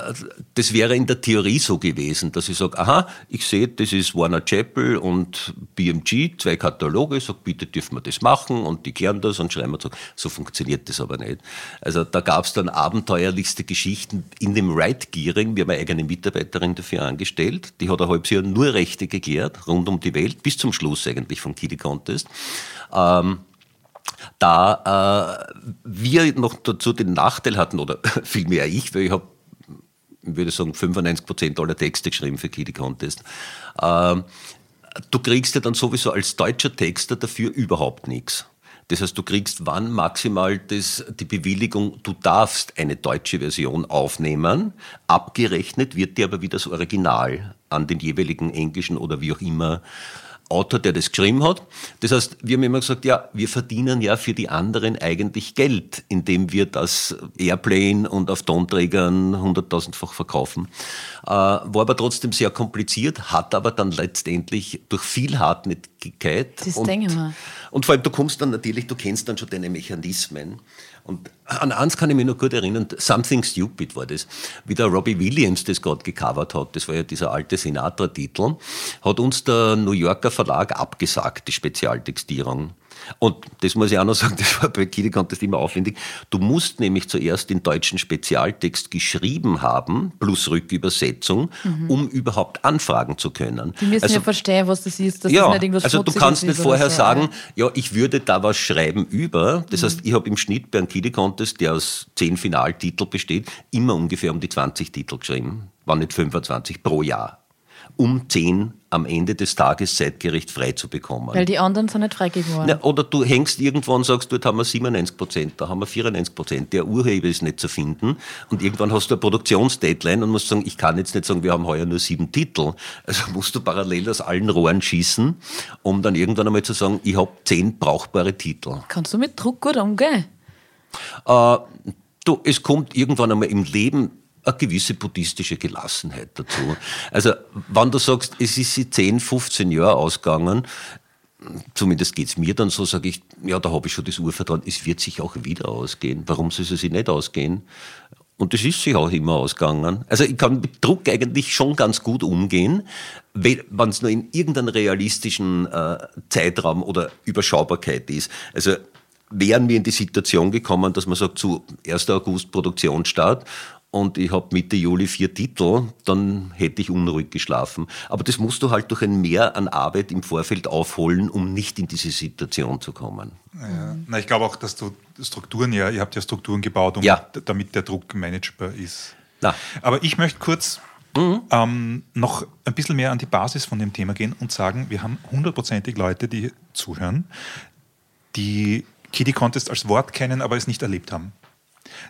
das wäre in der Theorie so gewesen, dass ich sage, aha, ich sehe, das ist Warner Chappell und BMG, zwei Kataloge, sag bitte dürfen wir das machen und die klären das und schreiben wir so. So funktioniert das aber nicht. Also da gab es dann abenteuerlichste Geschichten in dem Right Gearing. Wir haben eine eigene Mitarbeiterin dafür angestellt. Die hat ein halbes Jahr nur Rechte geklärt, rund um die Welt, bis zum Schluss eigentlich vom Kitty Contest. Ähm, da äh, wir noch dazu den Nachteil hatten, oder vielmehr ich, weil ich habe würde sagen, 95 Prozent aller Texte geschrieben für Kitty Contest. Ähm, du kriegst ja dann sowieso als deutscher Texter dafür überhaupt nichts. Das heißt, du kriegst wann maximal das, die Bewilligung, du darfst eine deutsche Version aufnehmen. Abgerechnet wird dir aber wieder das Original an den jeweiligen englischen oder wie auch immer Autor, der das geschrieben hat. Das heißt, wir haben immer gesagt, ja, wir verdienen ja für die anderen eigentlich Geld, indem wir das Airplane und auf Tonträgern hunderttausendfach verkaufen. Äh, war aber trotzdem sehr kompliziert, hat aber dann letztendlich durch viel Hartnäckigkeit Das und, denke ich mir. und vor allem, du kommst dann natürlich, du kennst dann schon deine Mechanismen. Und an eins kann ich mich noch gut erinnern, Something Stupid war das, wie der Robbie Williams das gerade gecovert hat, das war ja dieser alte Sinatra-Titel, hat uns der New Yorker Verlag abgesagt, die Spezialtextierung. Und das muss ich auch noch sagen, das war bei Kitty Contest immer aufwendig. Du musst nämlich zuerst den deutschen Spezialtext geschrieben haben, plus Rückübersetzung, um überhaupt anfragen zu können. Die müssen Also- ja verstehen, was das ist, ja, das also du kannst nicht vorher so, sagen, ja, ich würde da was schreiben über. Das Mhm. heißt, ich habe im Schnitt bei einem Kitty Contest, der aus zehn Finaltiteln besteht, immer ungefähr um die 20 Titel geschrieben. Waren nicht 25 pro Jahr. Um 10 am Ende des Tages zeitgerecht frei zu bekommen. Weil die anderen sind nicht freigegeben worden. Ja, oder du hängst irgendwo und sagst, dort haben wir 97 Prozent, da haben wir 94 Prozent, der Urheber ist nicht zu finden. Und irgendwann hast du eine Produktionsdeadline und musst sagen, ich kann jetzt nicht sagen, wir haben heuer nur sieben Titel. Also musst du parallel aus allen Rohren schießen, um dann irgendwann einmal zu sagen, ich habe zehn brauchbare Titel. Kannst du mit Druck gut umgehen? Äh, du, es kommt irgendwann einmal im Leben eine gewisse buddhistische Gelassenheit dazu. Also, wenn du sagst, es ist sie 10, 15 Jahre ausgegangen, zumindest geht's mir dann so, sage ich, ja, da habe ich schon das Urvertrauen, es wird sich auch wieder ausgehen. Warum soll es sich nicht ausgehen? Und das ist sich auch immer ausgegangen. Also ich kann mit Druck eigentlich schon ganz gut umgehen, wenn es nur in irgendeinem realistischen äh, Zeitraum oder Überschaubarkeit ist. Also wären wir in die Situation gekommen, dass man sagt, zu 1. August Produktionsstart und ich habe Mitte Juli vier Titel, dann hätte ich unruhig geschlafen. Aber das musst du halt durch ein Mehr an Arbeit im Vorfeld aufholen, um nicht in diese Situation zu kommen. Ja. Na, ich glaube auch, dass du Strukturen ja, ihr habt ja Strukturen gebaut, um, Ja. damit der Druck managebar ist. Na. Aber ich möchte kurz ähm, noch ein bisschen mehr an die Basis von dem Thema gehen und sagen, wir haben hundertprozentig Leute, die zuhören, die Kitty Contest als Wort kennen, aber es nicht erlebt haben.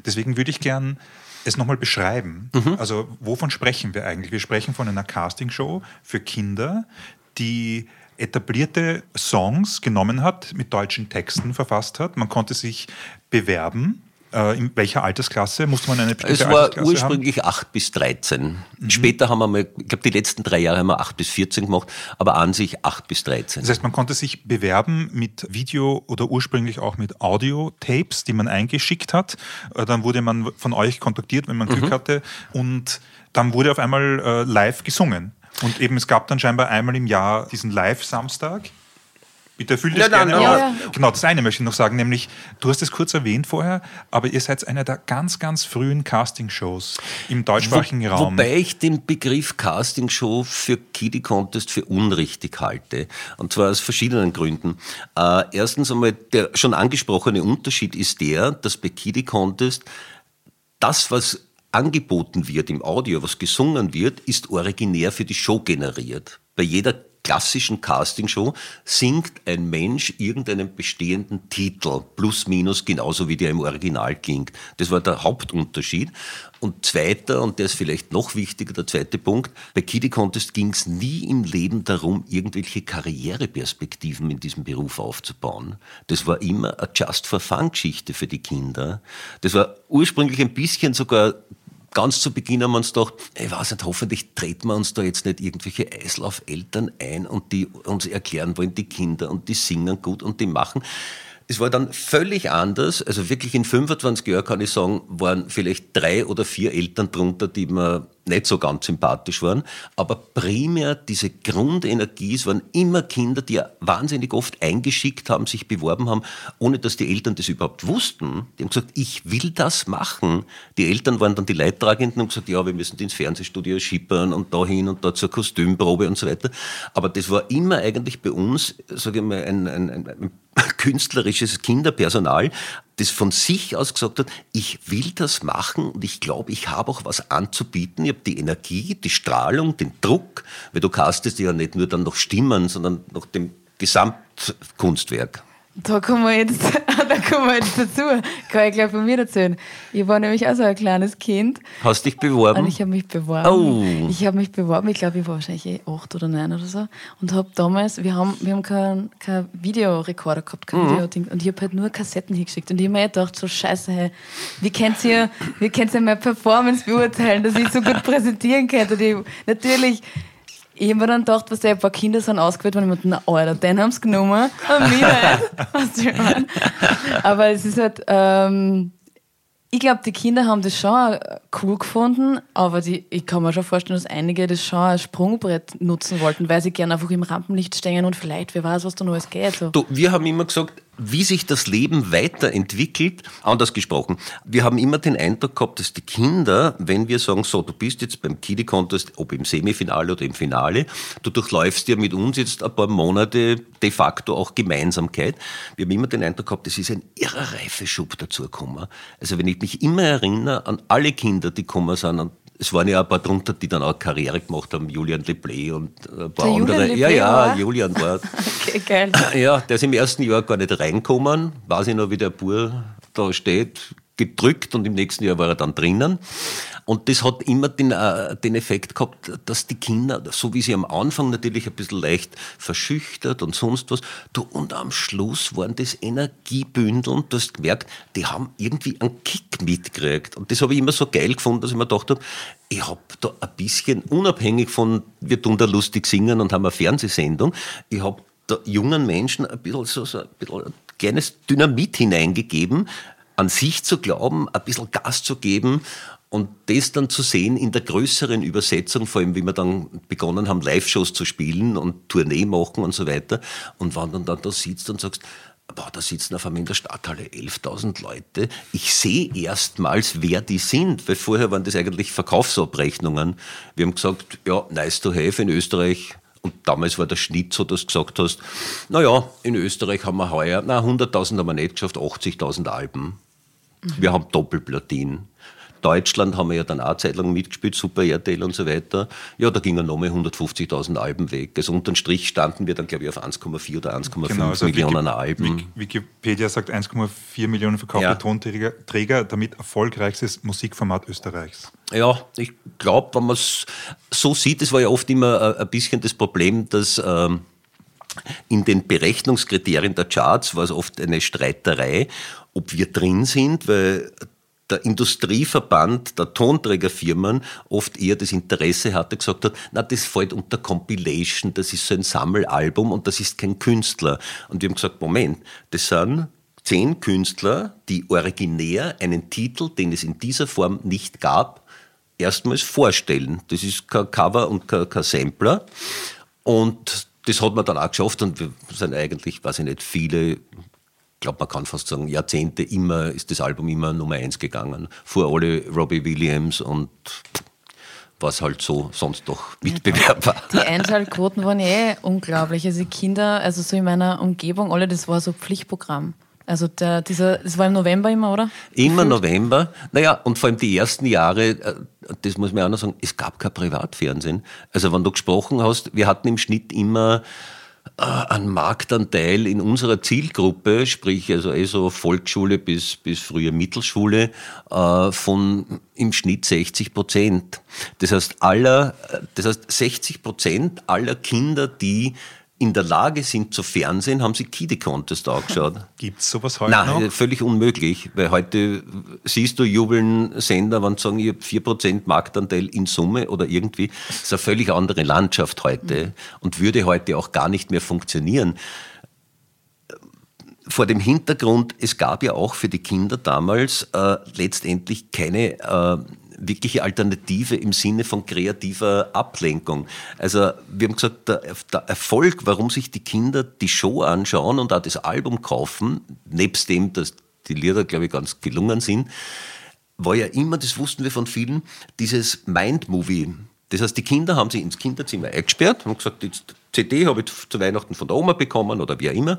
Deswegen würde ich gern es nochmal beschreiben. Also wovon sprechen wir eigentlich? Wir sprechen von einer Castingshow für Kinder, die etablierte Songs genommen hat, mit deutschen Texten verfasst hat. Man konnte sich bewerben. Äh, in welcher Altersklasse musste man eine Es bestimmte war Altersklasse ursprünglich 8 bis 13. Später haben wir mal, ich glaube, die letzten drei Jahre haben wir 8 bis 14 gemacht, aber an sich 8 bis 13. Das heißt, man konnte sich bewerben mit Video oder ursprünglich auch mit Audio-Tapes, die man eingeschickt hat. Äh, Dann wurde man von euch kontaktiert, wenn man Glück hatte. Und dann wurde auf einmal äh, live gesungen. Und eben, es gab dann scheinbar einmal im Jahr diesen Live-Samstag. Bitte erfüll das Ja, nein, gerne. ja, ja. Genau, das eine möchte ich noch sagen, nämlich, du hast es kurz erwähnt vorher, aber ihr seid einer der ganz, ganz frühen Casting-Shows im deutschsprachigen Wo- Raum. Wobei ich den Begriff Castingshow für Kitty Contest für unrichtig halte. Und zwar aus verschiedenen Gründen. Äh, erstens einmal, der schon angesprochene Unterschied ist der, dass bei Kitty Contest das, was angeboten wird im Audio, was gesungen wird, ist originär für die Show generiert. Bei jeder klassischen Castingshow singt ein Mensch irgendeinen bestehenden Titel, plus minus genauso wie der im Original klingt. Das war der Hauptunterschied. Und zweiter, und der ist vielleicht noch wichtiger, der zweite Punkt, bei Kitty Contest ging es nie im Leben darum, irgendwelche Karriereperspektiven in diesem Beruf aufzubauen. Das war immer eine Just-for-Fun-Geschichte für die Kinder. Das war ursprünglich ein bisschen sogar ganz zu Beginn haben wir uns gedacht, ich weiß nicht, hoffentlich treten wir uns da jetzt nicht irgendwelche Eislaufeltern ein und die uns erklären wollen, die Kinder und die singen gut und die machen. Es war dann völlig anders. Also wirklich in 25 Jahren kann ich sagen, waren vielleicht drei oder vier Eltern drunter, die mir nicht so ganz sympathisch waren. Aber primär diese Grundenergie, es waren immer Kinder, die wahnsinnig oft eingeschickt haben, sich beworben haben, ohne dass die Eltern das überhaupt wussten. Die haben gesagt, ich will das machen. Die Eltern waren dann die Leidtragenden und gesagt, ja, wir müssen ins Fernsehstudio schippern und dahin und da zur Kostümprobe und so weiter. Aber das war immer eigentlich bei uns, sage ich mal, ein, ein, ein künstlerisches Kinderpersonal, das von sich aus gesagt hat, ich will das machen und ich glaube, ich habe auch was anzubieten. Ich habe die Energie, die Strahlung, den Druck, weil du castest ja nicht nur dann noch Stimmen, sondern noch dem Gesamtkunstwerk. Da kommen wir jetzt, da kommen wir jetzt dazu. Kann ich gleich von mir erzählen. Ich war nämlich auch so ein kleines Kind. Hast dich beworben? Und ich habe mich beworben. Oh. Ich habe mich beworben. Ich glaube, ich war wahrscheinlich eh acht oder neun oder so. Und habe damals, wir haben, wir haben keinen kein Videorekorder gehabt, kein mhm. Video Und ich habe halt nur Kassetten hingeschickt. Und ich habe mir gedacht, so scheiße, hey, wie könnt ihr, wie könnt ihr meine Performance beurteilen, dass ich so gut präsentieren könnte? Und ich, natürlich, ich habe mir dann gedacht, was ein paar Kinder sind ausgewählt worden. Ich mir Alter, den haben sie genommen. Und mich nicht. Aber es ist halt, ähm, ich glaube, die Kinder haben das schon cool gefunden, aber die, ich kann mir schon vorstellen, dass einige das schon als Sprungbrett nutzen wollten, weil sie gerne einfach im Rampenlicht stehen und vielleicht, wer weiß, was da noch alles geht. So. Du, wir haben immer gesagt, wie sich das Leben weiterentwickelt, anders gesprochen. Wir haben immer den Eindruck gehabt, dass die Kinder, wenn wir sagen, so, du bist jetzt beim Kiddie Contest, ob im Semifinale oder im Finale, du durchläufst ja mit uns jetzt ein paar Monate de facto auch Gemeinsamkeit. Wir haben immer den Eindruck gehabt, es ist ein irrer Reifeschub dazu gekommen. Also wenn ich mich immer erinnere an alle Kinder, die gekommen sind, und es waren ja ein paar drunter, die dann auch Karriere gemacht haben, Julian Leplay und ein paar der andere. ja, ja, war? Julian war. okay, geil. Ja, der ist im ersten Jahr gar nicht reinkommen. Weiß ich noch, wie der Bur da steht, gedrückt und im nächsten Jahr war er dann drinnen. Und das hat immer den, äh, den Effekt gehabt, dass die Kinder, so wie sie am Anfang natürlich ein bisschen leicht verschüchtert und sonst was, du, und am Schluss waren das Energiebündeln, du hast gemerkt, die haben irgendwie einen Kick mitgekriegt. Und das habe ich immer so geil gefunden, dass ich mir gedacht habe, ich habe da ein bisschen, unabhängig von, wir tun da lustig singen und haben eine Fernsehsendung, ich habe da jungen Menschen ein bisschen so, so ein bisschen ein kleines Dynamit hineingegeben, an sich zu glauben, ein bisschen Gas zu geben und das dann zu sehen in der größeren Übersetzung, vor allem wie wir dann begonnen haben, Live-Shows zu spielen und Tournee machen und so weiter. Und wenn du dann da sitzt und sagst, boah, da sitzen auf einmal in der Stadthalle 11.000 Leute. Ich sehe erstmals, wer die sind, weil vorher waren das eigentlich Verkaufsabrechnungen. Wir haben gesagt, ja, nice to have in Österreich. Und damals war der Schnitt so, dass du gesagt hast, naja, in Österreich haben wir heuer, na, 100.000 haben wir nicht geschafft, 80.000 Alben. Wir haben Doppelplatin. Deutschland haben wir ja dann auch Zeit lang mitgespielt, Super RTL und so weiter. Ja, da gingen nochmal 150.000 Alben weg. Also unterm Strich standen wir dann, glaube ich, auf 1,4 oder 1,5 genau, also Millionen Wiki, Alben. Wikipedia sagt 1,4 Millionen verkaufte ja. Tonträger, damit erfolgreichstes Musikformat Österreichs. Ja, ich glaube, wenn man es so sieht, das war ja oft immer ein bisschen das Problem, dass... Ähm, in den Berechnungskriterien der Charts war es oft eine Streiterei, ob wir drin sind, weil der Industrieverband der Tonträgerfirmen oft eher das Interesse hatte, gesagt hat, na, das fällt unter Compilation, das ist so ein Sammelalbum und das ist kein Künstler. Und wir haben gesagt, Moment, das sind zehn Künstler, die originär einen Titel, den es in dieser Form nicht gab, erstmals vorstellen. Das ist kein Cover und kein, kein Sampler. Und das hat man dann auch geschafft und wir sind eigentlich, weiß ich nicht, viele ich glaube, man kann fast sagen, Jahrzehnte immer ist das Album immer Nummer eins gegangen. Vor alle Robbie Williams und was halt so sonst noch Mitbewerb war. Die Einschaltquoten waren eh unglaublich. Also Kinder, also so in meiner Umgebung, alle, das war so Pflichtprogramm. Also der, dieser, das war im November immer, oder? Immer Gefühlt? November. Naja, und vor allem die ersten Jahre, äh, das muss man auch noch sagen, es gab kein Privatfernsehen. Also wenn du gesprochen hast, wir hatten im Schnitt immer äh, an Marktanteil in unserer Zielgruppe, sprich also eh so Volksschule bis, bis frühe Mittelschule, äh, von im Schnitt 60 Prozent. Das heißt, aller, das heißt 60 Prozent aller Kinder, die in der Lage sind zu Fernsehen, haben sie Kiddie Contest angeschaut. Gibt es sowas heute Nein, noch? völlig unmöglich, weil heute siehst du jubeln Sender, wenn sie sagen, ich habe 4% Marktanteil in Summe oder irgendwie. Das ist eine völlig andere Landschaft heute und würde heute auch gar nicht mehr funktionieren. Vor dem Hintergrund, es gab ja auch für die Kinder damals äh, letztendlich keine äh, wirkliche Alternative im Sinne von kreativer Ablenkung. Also wir haben gesagt, der, der, Erfolg, warum sich die Kinder die Show anschauen und auch das Album kaufen, nebst dem, dass die Lieder, glaube ich, ganz gelungen sind, war ja immer, das wussten wir von vielen, dieses Mind-Movie. Das heißt, die Kinder haben sich ins Kinderzimmer eingesperrt, haben gesagt, die CD habe ich zu Weihnachten von der Oma bekommen oder wie auch immer,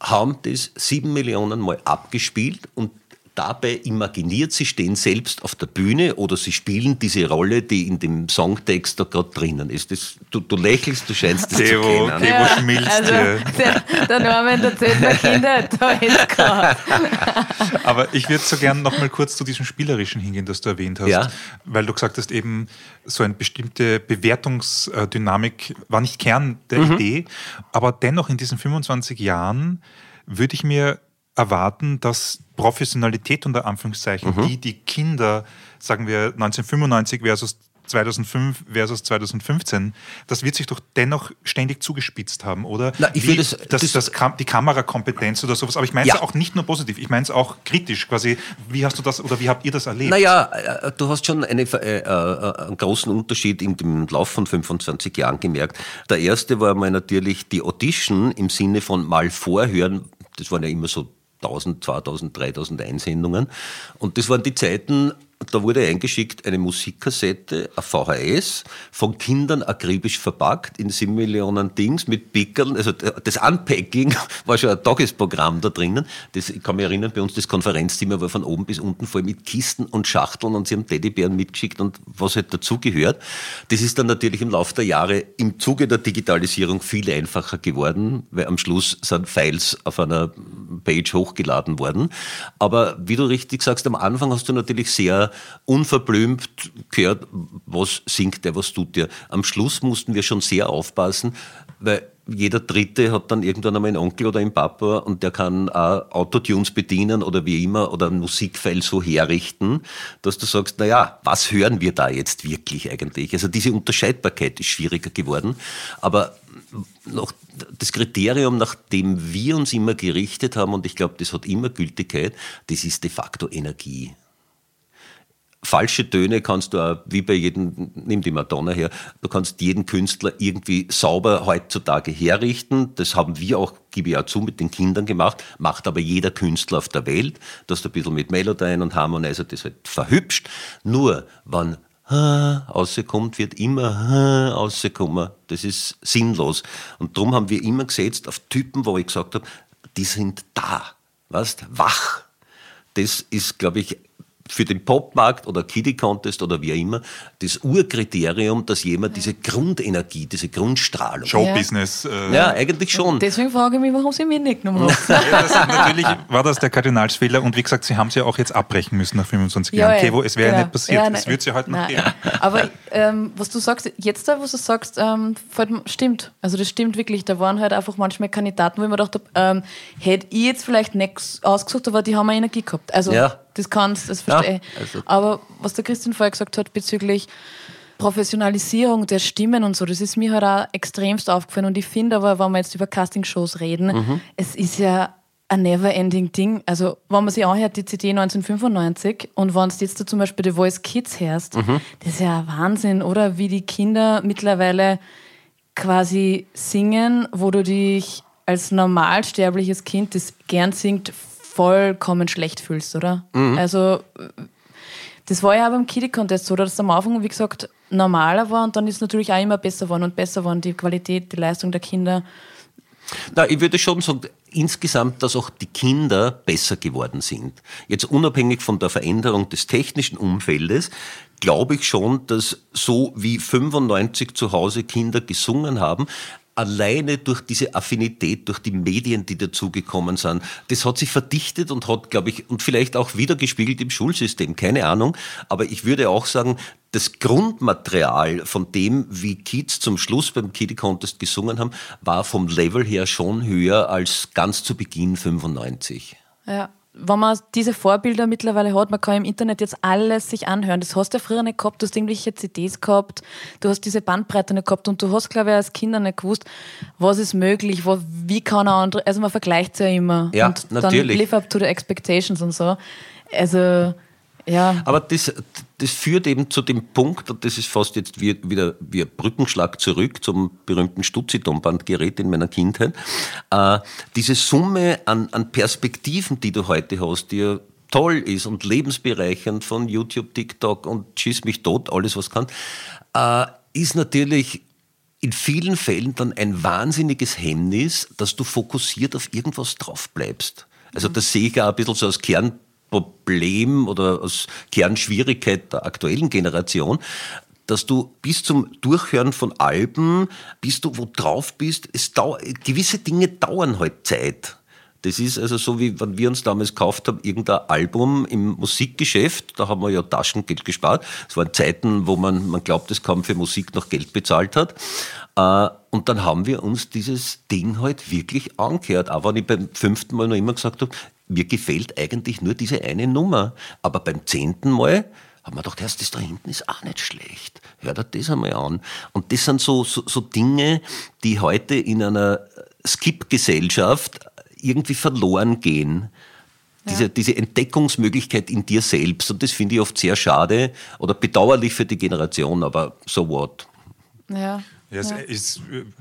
haben das sieben Millionen Mal abgespielt und dabei imaginiert, sie stehen selbst auf der Bühne oder sie spielen diese Rolle, die in dem Songtext da gerade drinnen ist. Das, du, du, lächelst, du scheinst das Devo, zu kennen. Devo ja, schmilzt also, der, der Norman erzählt mir Kinder, da ist gerade. Aber ich würde so gern noch mal kurz zu diesem Spielerischen hingehen, das du erwähnt hast. Ja. Weil du gesagt hast, eben so eine bestimmte Bewertungsdynamik war nicht Kern der mhm. Idee, aber dennoch in diesen 25 Jahren würde ich mir erwarten, dass Professionalität unter Anführungszeichen, mhm. die die Kinder, sagen wir 1995 versus 2005 versus 2015, das wird sich doch dennoch ständig zugespitzt haben, oder? Na, ich Wie, das, das, das, das, die Kamerakompetenz oder sowas. Aber ich meine es ja. auch nicht nur positiv, ich meine es auch kritisch. Quasi, wie hast du das oder wie habt ihr das erlebt? Naja, äh, du hast schon eine, äh, äh, einen großen Unterschied in dem Lauf von 25 Jahren gemerkt. Der erste war mal natürlich die Audition im Sinne von mal vorhören. Das waren ja immer so 1000, 2000, 3000 Einsendungen. Und das waren die Zeiten, da wurde eingeschickt eine Musikkassette, ein VHS, von Kindern akribisch verpackt in sieben Millionen Dings mit Pickeln. Also das Unpacking war schon ein Tagesprogramm da drinnen. Das, ich kann mich erinnern, bei uns das Konferenzzimmer war von oben bis unten voll mit Kisten und Schachteln und sie haben Teddybären mitgeschickt und was halt dazugehört. Das ist dann natürlich im Laufe der Jahre im Zuge der Digitalisierung viel einfacher geworden, weil am Schluss sind Files auf einer Page hochgeladen worden. Aber wie du richtig sagst, am Anfang hast du natürlich sehr unverblümt gehört, was singt der, was tut der. Am Schluss mussten wir schon sehr aufpassen, weil jeder Dritte hat dann irgendwann einmal einen Onkel oder einen Papa und der kann auch Autotunes bedienen oder wie immer oder ein Musikfile so herrichten, dass du sagst, na ja, was hören wir da jetzt wirklich eigentlich? Also diese Unterscheidbarkeit ist schwieriger geworden, aber noch das Kriterium, nach dem wir uns immer gerichtet haben, und ich glaube, das hat immer Gültigkeit, das ist de facto Energie falsche Töne kannst du auch, wie bei jedem, nimm die Madonna her, du kannst jeden Künstler irgendwie sauber heutzutage herrichten. Das haben wir auch, gebe ich auch zu, mit den Kindern gemacht, macht aber jeder Künstler auf der Welt, dass du ein bisschen mit Melodyne und Harmonizer das halt verhübscht. Nur, wenn rauskommt, wird immer rauskommen. Das ist sinnlos. Und darum haben wir immer gesetzt auf Typen, wo ich gesagt habe, die sind da, weißt, wach. Das ist, glaube ich, für den Popmarkt oder Kiddie Contest oder wie auch immer das Urkriterium, dass jemand diese Grundenergie, diese Grundstrahlung. Showbusiness. Ja, äh ja eigentlich schon. Deswegen frage ich mich, warum Sie mich nicht genommen haben. ja, natürlich war das der Kardinalsfehler und wie gesagt, Sie haben es ja auch jetzt abbrechen müssen nach 25 ja, Jahren. Kevo, es wäre genau. ja nicht passiert. Ja, es wird es ja heute noch geben. Aber ähm, was du sagst, jetzt da, was du sagst, ähm, stimmt. Also das stimmt wirklich. Da waren halt einfach manchmal Kandidaten, wo ich mir gedacht habe, ähm, hätte ich jetzt vielleicht nichts ausgesucht, aber die haben eine Energie gehabt. Also ja. Das kannst, das verstehe ich. Ja, also. Aber was der Christian vorher gesagt hat bezüglich Professionalisierung der Stimmen und so, das ist mir halt auch extremst aufgefallen. Und ich finde aber, wenn wir jetzt über Castingshows reden, mhm. es ist ja ein never-ending Ding. Also, wenn man sich anhört, die CD 1995 und wenn du jetzt da zum Beispiel The Voice Kids hörst, mhm. das ist ja Wahnsinn, oder? Wie die Kinder mittlerweile quasi singen, wo du dich als normalsterbliches Kind, das gern singt, vollkommen schlecht fühlst, oder? Mhm. Also, das war ja auch beim Kiddie Contest so, dass es am Anfang, wie gesagt, normaler war und dann ist es natürlich auch immer besser geworden und besser geworden, die Qualität, die Leistung der Kinder. Na, ich würde schon sagen, insgesamt, dass auch die Kinder besser geworden sind. Jetzt unabhängig von der Veränderung des technischen Umfeldes, glaube ich schon, dass so wie 95 zu Hause Kinder gesungen haben, alleine durch diese Affinität, durch die Medien, die dazugekommen sind, das hat sich verdichtet und hat, glaube ich, und vielleicht auch wiedergespiegelt im Schulsystem, keine Ahnung. Aber ich würde auch sagen, das Grundmaterial von dem, wie Kids zum Schluss beim Kiddie Contest gesungen haben, war vom Level her schon höher als ganz zu Beginn 95. Ja wenn man diese Vorbilder mittlerweile hat, man kann im Internet jetzt alles sich anhören. Das hast du ja früher nicht gehabt, du hast irgendwelche CDs gehabt, du hast diese Bandbreite nicht gehabt und du hast, glaube ich, als Kinder nicht gewusst, was ist möglich, wie kann er andere, also man vergleicht es ja immer. Ja, und natürlich. dann live up to the expectations und so. Also, ja. Aber das, das führt eben zu dem Punkt, und das ist fast jetzt wie, wieder wie Brückenschlag zurück zum berühmten Stutzi-Tonbandgerät in meiner Kindheit. Äh, diese Summe an, an Perspektiven, die du heute hast, die ja toll ist und lebensbereichernd von YouTube, TikTok und schieß mich tot, alles was kann, äh, ist natürlich in vielen Fällen dann ein wahnsinniges Hemmnis, dass du fokussiert auf irgendwas drauf bleibst. Also das sehe ich auch ein bisschen so als Kern Problem oder als Kernschwierigkeit der aktuellen Generation, dass du bis zum Durchhören von Alben, bis du wo drauf bist, es gewisse Dinge dauern halt Zeit. Das ist also so, wie wenn wir uns damals gekauft haben, irgendein Album im Musikgeschäft, da haben wir ja Taschengeld gespart. Es waren Zeiten, wo man, man glaubt, es kaum für Musik noch Geld bezahlt hat. Äh, und dann haben wir uns dieses Ding halt wirklich angehört. Auch wenn ich beim fünften Mal noch immer gesagt habe, mir gefällt eigentlich nur diese eine Nummer. Aber beim zehnten Mal haben wir gedacht, das da hinten ist auch nicht schlecht. Hör dir das einmal an. Und das sind so, so, so Dinge, die heute in einer Skip-Gesellschaft irgendwie verloren gehen. Diese, ja. diese Entdeckungsmöglichkeit in dir selbst. Und das finde ich oft sehr schade oder bedauerlich für die Generation, aber so what. Ja. Ja, es ist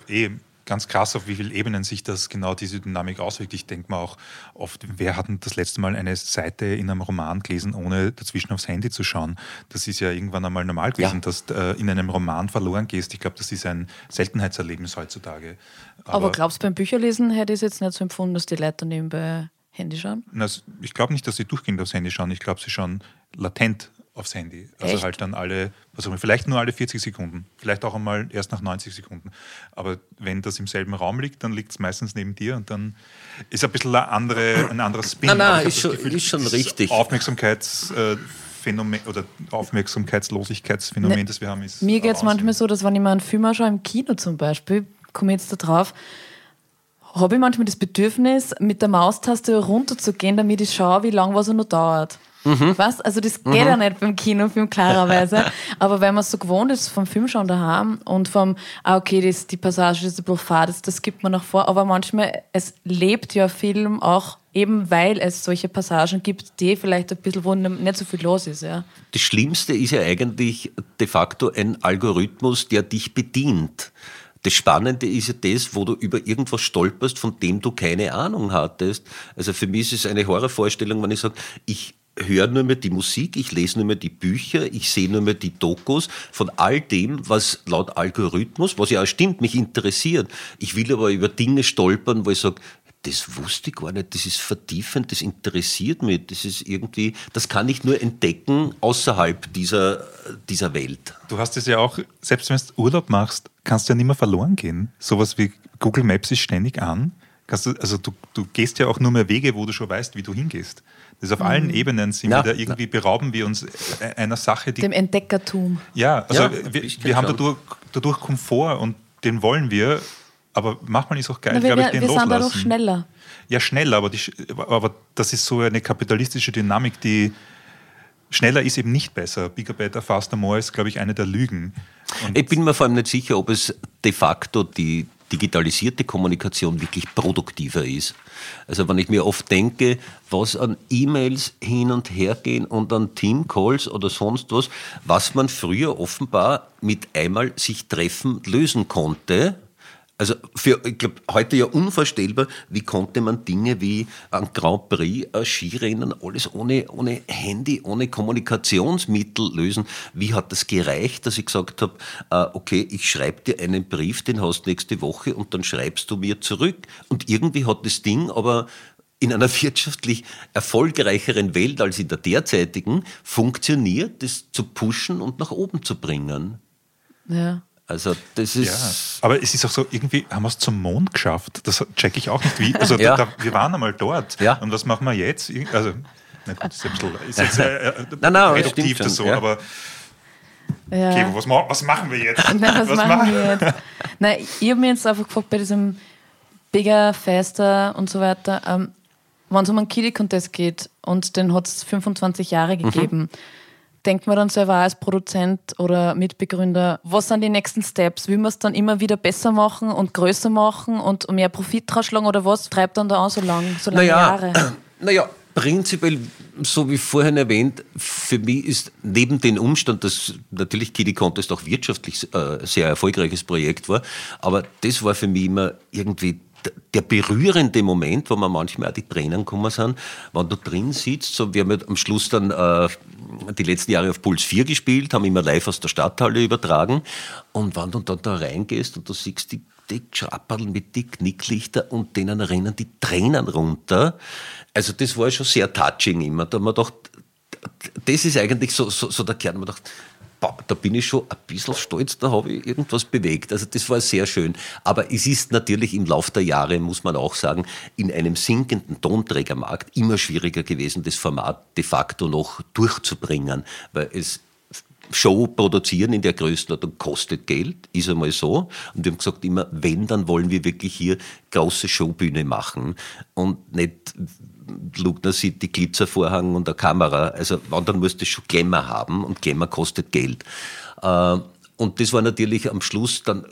äh, eh ganz krass, auf wie vielen Ebenen sich das genau diese Dynamik auswirkt. Ich denke mal auch oft, wer hat das letzte Mal eine Seite in einem Roman gelesen, ohne dazwischen aufs Handy zu schauen? Das ist ja irgendwann einmal normal gewesen, ja. dass du äh, in einem Roman verloren gehst. Ich glaube, das ist ein Seltenheitserlebnis heutzutage. Aber, Aber glaubst du, beim Bücherlesen hätte ich es jetzt nicht so empfunden, dass die Leute nebenbei Handy schauen? ich glaube nicht, dass sie durchgehend aufs Handy schauen. Ich glaube, sie schauen latent aufs Handy. Also Echt? halt dann alle, was auch immer, vielleicht nur alle 40 Sekunden, vielleicht auch einmal erst nach 90 Sekunden. Aber wenn das im selben Raum liegt, dann liegt es meistens neben dir und dann ist ein bisschen eine andere, ein anderes Spin. Nein, nein, ist schon, Gefühl, ist schon richtig. Aufmerksamkeitsphänomen oder Aufmerksamkeitslosigkeitsphänomen, ne, das wir haben, ist. Mir geht es manchmal so, dass wenn ich mir einen Film anschaue, im Kino zum Beispiel, komme ich jetzt da drauf, habe ich manchmal das Bedürfnis, mit der Maustaste runterzugehen, damit ich schaue, wie lange was er noch dauert. Mhm. Was? Also das geht mhm. ja nicht beim Kinofilm klarerweise. Aber wenn man so gewohnt ist vom Filmschauen daheim und vom, ah okay, das, die Passage ist ein bisschen fad, das, das gibt man noch vor. Aber manchmal, es lebt ja Film auch eben weil es solche Passagen gibt, die vielleicht ein bisschen, wo nicht so viel los ist. Ja. Das Schlimmste ist ja eigentlich de facto ein Algorithmus, der dich bedient. Das Spannende ist ja das, wo du über irgendwas stolperst, von dem du keine Ahnung hattest. Also für mich ist es eine Horrorvorstellung, wenn ich sage, ich höre nur mehr die Musik, ich lese nur mehr die Bücher, ich sehe nur mehr die Dokus von all dem, was laut Algorithmus, was ja auch stimmt, mich interessiert. Ich will aber über Dinge stolpern, wo ich sage, das wusste ich gar nicht, das ist vertiefend, das interessiert mich, das ist irgendwie, das kann ich nur entdecken außerhalb dieser, dieser Welt. Du hast es ja auch, selbst wenn du Urlaub machst, kannst du ja nicht mehr verloren gehen. Sowas wie Google Maps ist ständig an. Du, also du, du gehst ja auch nur mehr Wege, wo du schon weißt, wie du hingehst. Das ist auf allen mhm. Ebenen sind ja, wir da irgendwie berauben wir uns e-, einer Sache, die. Dem Entdeckertum. Ja, also ja, wir, wir haben dadurch, dadurch Komfort und den wollen wir, aber manchmal ist es auch geil, glaube ich, den wir loslassen. Wir sind dadurch schneller. Ja, schneller, aber, die, aber das ist so eine kapitalistische Dynamik, die schneller ist eben nicht besser. Bigger, better, faster, more ist, glaube ich, eine der Lügen. Und ich bin mir vor allem nicht sicher, ob es de facto die digitalisierte Kommunikation wirklich produktiver ist. Also wenn ich mir oft denke, was an E-Mails hin und her gehen und an Team-Calls oder sonst was, was man früher offenbar mit einmal sich treffen lösen konnte, also für, ich glaube, heute ja unvorstellbar, wie konnte man Dinge wie ein Grand Prix, ein Skirennen, alles ohne, ohne Handy, ohne Kommunikationsmittel lösen. Wie hat das gereicht, dass ich gesagt habe, äh, okay, ich schreibe dir einen Brief, den hast du nächste Woche und dann schreibst du mir zurück. Und irgendwie hat das Ding aber in einer wirtschaftlich erfolgreicheren Welt als in der derzeitigen funktioniert, das zu pushen und nach oben zu bringen. Ja. Also das ist. Ja, aber es ist auch so, irgendwie haben wir es zum Mond geschafft. Das checke ich auch nicht wie. Also ja. da, wir waren einmal dort. Ja. Und was machen wir jetzt? Also, na gut, ist, ein bisschen, ist jetzt äh, äh nein, nein, reduktiv das so, ja. aber ja. Okay, was, was, machen wir jetzt? Nein, was, was, machen wir jetzt? Nein, ich habe mir jetzt einfach gefragt, bei diesem Bigger, Faster und so weiter, ähm, wenn es um einen Kiddie-Contest geht und den hat es 25 Jahre mhm. gegeben, mhm. Denkt man dann selber als Produzent oder Mitbegründer, was sind die nächsten Steps? Will man es dann immer wieder besser machen und größer machen und mehr Profit draus schlagen oder was treibt dann da auch so lange so lang naja, Jahre? Naja, prinzipiell, so wie vorhin erwähnt, für mich ist neben dem Umstand, dass natürlich Kiddie Contest auch wirtschaftlich äh, sehr erfolgreiches Projekt war, aber das war für mich immer irgendwie der berührende Moment, wo man manchmal auch die Tränen kommen sind, wenn du drin sitzt. So, wir haben ja am Schluss dann äh, die letzten Jahre auf Puls 4 gespielt, haben immer live aus der Stadthalle übertragen. Und wenn du dann da reingehst und du siehst die, die Schrapperl mit die Knicklichter und denen rennen die Tränen runter. Also das war schon sehr touching immer. Da wir gedacht, das ist eigentlich so, so, so der Kern. Man gedacht, da bin ich schon ein bisschen stolz, da habe ich irgendwas bewegt. Also das war sehr schön. Aber es ist natürlich im Laufe der Jahre, muss man auch sagen, in einem sinkenden Tonträgermarkt immer schwieriger gewesen, das Format de facto noch durchzubringen, weil es Show produzieren in der Größenordnung kostet Geld, ist einmal so. Und wir haben gesagt immer, wenn, dann wollen wir wirklich hier große Showbühne machen und nicht Lugner sieht die Glitzervorhang und der Kamera. Also dann musst du schon Glamour haben und Glamour kostet Geld. Äh, und das war natürlich am Schluss, dann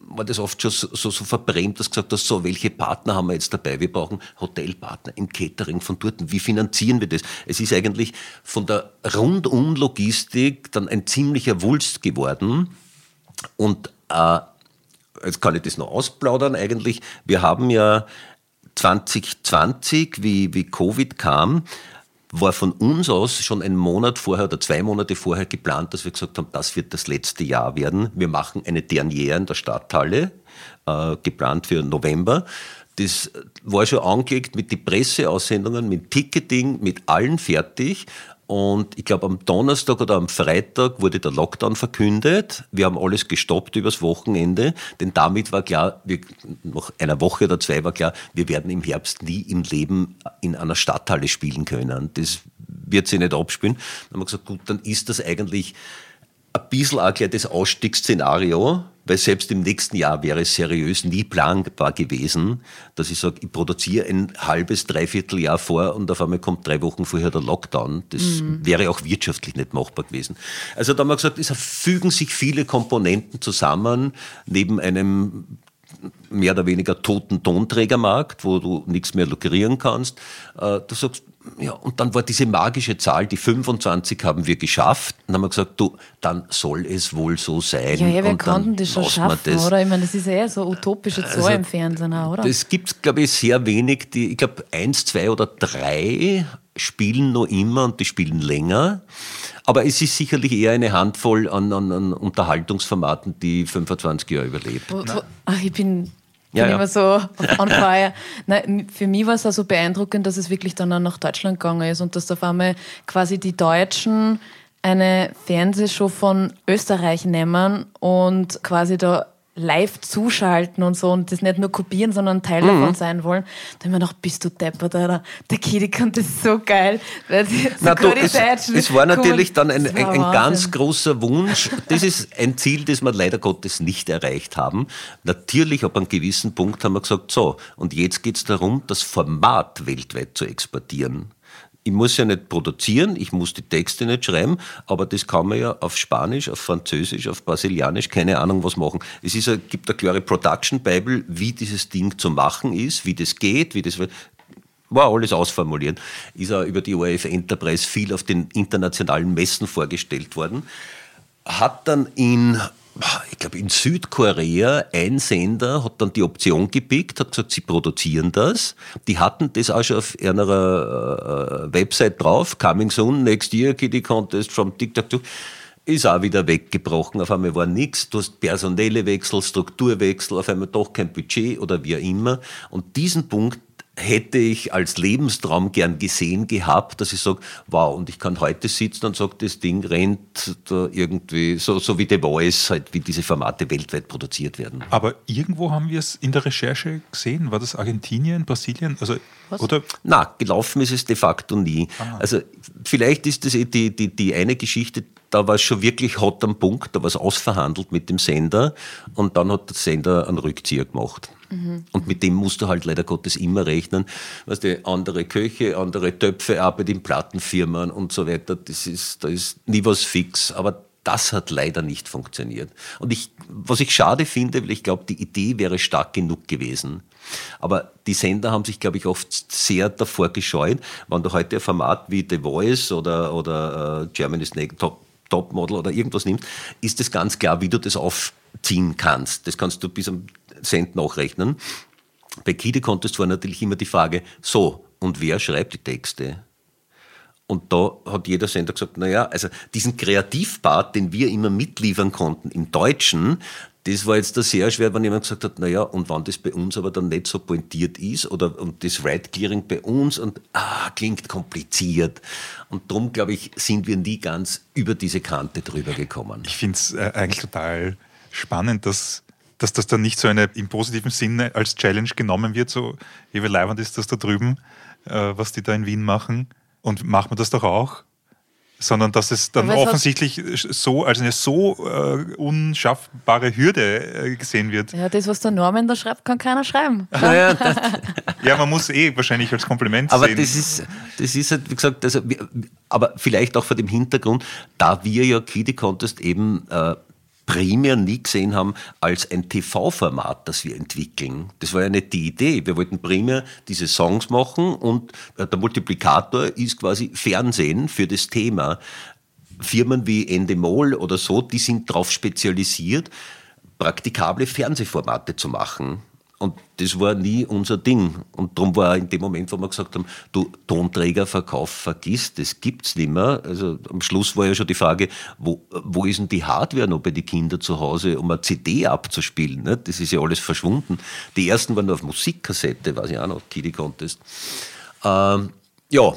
war das oft schon so, so, verbrennt, dass gesagt hast, so, welche Partner haben wir jetzt dabei? Wir brauchen Hotelpartner im Catering von dort. Wie finanzieren wir das? Es ist eigentlich von der Rundum-Logistik dann ein ziemlicher Wulst geworden. Und äh, jetzt kann ich das noch ausplaudern eigentlich. Wir haben ja 2020, wie, wie Covid kam, war von uns aus schon einen Monat vorher oder zwei Monate vorher geplant, dass wir gesagt haben, das wird das letzte Jahr werden. Wir machen eine Derniere in der Stadthalle, äh, geplant für November. Das war schon angelegt mit den Presseaussendungen, mit Ticketing, mit allen fertig. Und ich glaube, am Donnerstag oder am Freitag wurde der Lockdown verkündet. Wir haben alles gestoppt übers Wochenende, denn damit war klar, wir, nach einer Woche oder zwei war klar, wir werden im Herbst nie im Leben in einer Stadthalle spielen können. Das wird sich nicht abspielen. Dann haben wir gesagt, gut, dann ist das eigentlich ein bisschen auch gleich das Ausstiegsszenario, weil selbst im nächsten Jahr wäre es seriös nie planbar gewesen, dass ich sage, ich produziere ein halbes, dreiviertel Jahr vor und auf einmal kommt drei Wochen vorher der Lockdown. Das mhm. wäre auch wirtschaftlich nicht machbar gewesen. Also da haben wir gesagt, es fügen sich viele Komponenten zusammen, neben einem mehr oder weniger toten Tonträgermarkt, wo du nichts mehr lukrieren kannst. Äh, du sagst, ja, und dann war diese magische Zahl, die 25 haben wir geschafft. Und dann haben wir gesagt, du, dann soll es wohl so sein. Ja, ja wir konnten das schon schaffen, das. oder? Ich meine, das ist ja eher so utopische Zahl also, im Fernsehen, oder? Es gibt, glaube ich, sehr wenig, die, ich glaube, eins, zwei oder drei spielen noch immer und die spielen länger. Aber es ist sicherlich eher eine Handvoll an, an, an Unterhaltungsformaten, die 25 Jahre überlebt. Ach, ich bin ja, ja. immer so on fire. Nein, für mich war es auch so beeindruckend, dass es wirklich dann auch nach Deutschland gegangen ist und dass auf einmal quasi die Deutschen eine Fernsehshow von Österreich nehmen und quasi da live zuschalten und so und das nicht nur kopieren, sondern Teil mhm. davon sein wollen. Da haben wir noch, bist du deppert, oder? Der Kiddy kommt, das ist so geil. Weil so Na, du, es, es, war natürlich dann ein, ein, ein ganz großer Wunsch. Das ist ein Ziel, das wir leider Gottes nicht erreicht haben. Natürlich, ab einem gewissen Punkt haben wir gesagt, so, und jetzt geht es darum, das Format weltweit zu exportieren ich muss ja nicht produzieren, ich muss die Texte nicht schreiben, aber das kann man ja auf Spanisch, auf Französisch, auf Brasilianisch, keine Ahnung was machen. Es ist, gibt eine klare Production Bible, wie dieses Ding zu machen ist, wie das geht, wie das war alles ausformuliert. Ist auch über die ORF Enterprise viel auf den internationalen Messen vorgestellt worden. Hat dann in ich glaube, in Südkorea ein Sender hat dann die Option gepickt, hat gesagt, sie produzieren das. Die hatten das auch schon auf ihrer äh, Website drauf, Coming Soon, Next Year, Kitty Contest from TikTok. Ist auch wieder weggebrochen. Auf einmal war nichts. Du hast personelle Wechsel, Strukturwechsel, auf einmal doch kein Budget oder wie auch immer. Und diesen Punkt hätte ich als Lebenstraum gern gesehen gehabt, dass ich sage, wow, und ich kann heute sitzen und sage, das Ding rennt da irgendwie, so, so wie The Voice, halt, wie diese Formate weltweit produziert werden. Aber irgendwo haben wir es in der Recherche gesehen. War das Argentinien, Brasilien? Also, Was? oder? Na, gelaufen ist es de facto nie. Also vielleicht ist das eh die, die, die eine Geschichte, da war es schon wirklich hot am Punkt, da war es ausverhandelt mit dem Sender und dann hat der Sender einen Rückzieher gemacht. Und mit dem musst du halt leider Gottes immer rechnen. Weißt du, andere Köche, andere Töpfe, Arbeit in Plattenfirmen und so weiter. Das ist, da ist nie was fix. Aber das hat leider nicht funktioniert. Und ich, was ich schade finde, weil ich glaube, die Idee wäre stark genug gewesen. Aber die Sender haben sich, glaube ich, oft sehr davor gescheut. Wenn du heute ein Format wie The Voice oder, oder äh, Germany's Next Top, Topmodel oder irgendwas nimmst, ist es ganz klar, wie du das aufziehen kannst. Das kannst du bis am Cent nachrechnen. Bei Kidekont war natürlich immer die Frage, so, und wer schreibt die Texte? Und da hat jeder Sender gesagt, naja, also diesen Kreativpart, den wir immer mitliefern konnten im Deutschen, das war jetzt da sehr schwer, wenn jemand gesagt hat, naja, und wann das bei uns aber dann nicht so pointiert ist oder und das Right Clearing bei uns und ah, klingt kompliziert. Und darum, glaube ich, sind wir nie ganz über diese Kante drüber gekommen. Ich finde es äh, eigentlich total spannend, dass, dass das dann nicht so eine im positiven Sinne als Challenge genommen wird, so wie leibend ist das da drüben, äh, was die da in Wien machen. Und macht man das doch auch? Sondern dass es dann Aber es offensichtlich so als eine so äh, unschaffbare Hürde äh, gesehen wird. Ja, das, was der Norman da schreibt, kann keiner schreiben. Das, Ja, man muss eh wahrscheinlich als Kompliment Aber sehen. das ist, das ist halt, wie gesagt, also, aber vielleicht auch vor dem Hintergrund, da wir ja Kiddie Contest eben äh, primär nie gesehen haben als ein TV-Format, das wir entwickeln. Das war ja nicht die Idee. Wir wollten primär diese Songs machen und äh, der Multiplikator ist quasi Fernsehen für das Thema. Firmen wie Endemol oder so, die sind darauf spezialisiert, praktikable Fernsehformate zu machen. Und das war nie unser Ding. Und darum war in dem Moment, wo wir gesagt haben, du Tonträgerverkauf vergiss, das gibt's nicht mehr. Also am Schluss war ja schon die Frage, wo, wo ist denn die Hardware noch bei den Kindern zu Hause, um eine CD abzuspielen? Ne? Das ist ja alles verschwunden. Die ersten waren nur auf Musikkassette, weiß ich auch noch, Kiddie Contest. Ähm, ja,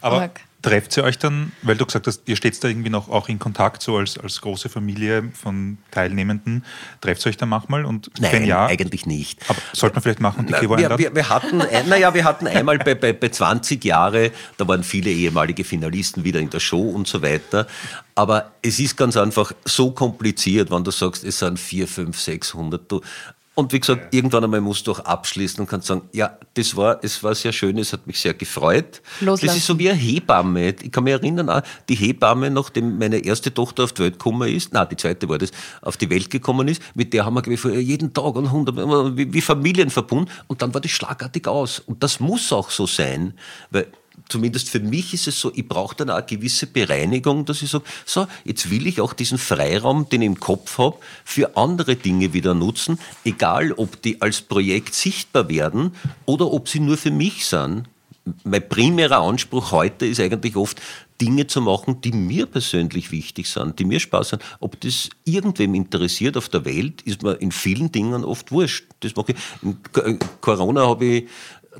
Aber. Trefft ihr euch dann, weil du gesagt hast, ihr steht da irgendwie noch auch in Kontakt, so als, als große Familie von Teilnehmenden, trefft ihr euch da manchmal? Und nein, wenn ja, eigentlich nicht. aber sollte man vielleicht machen und die Kevo wir, wir, wir hatten, ein- naja, wir hatten einmal bei, bei, bei 20 Jahre, da waren viele ehemalige Finalisten wieder in der Show und so weiter. Aber es ist ganz einfach so kompliziert, wenn du sagst, es sind 4, 5, 600. Du, und wie gesagt, irgendwann einmal musst du auch abschließen und kannst sagen, ja, das war, es war sehr schön, es hat mich sehr gefreut. Loslassen. Das ist so wie eine Hebamme. Ich kann mich erinnern, die Hebamme, nachdem meine erste Tochter auf die Welt gekommen ist, na, die zweite war das, auf die Welt gekommen ist, mit der haben wir ich, jeden Tag und 100, wie, wie Familienverbund und dann war das schlagartig aus. Und das muss auch so sein, weil zumindest für mich ist es so, ich brauche dann auch eine gewisse Bereinigung, dass ich sage, so, jetzt will ich auch diesen Freiraum, den ich im Kopf habe, für andere Dinge wieder nutzen, egal ob die als Projekt sichtbar werden oder ob sie nur für mich sind. Mein primärer Anspruch heute ist eigentlich oft, Dinge zu machen, die mir persönlich wichtig sind, die mir Spaß haben. Ob das irgendwem interessiert auf der Welt, ist mir in vielen Dingen oft wurscht. Das mache ich. In äh, Corona habe ich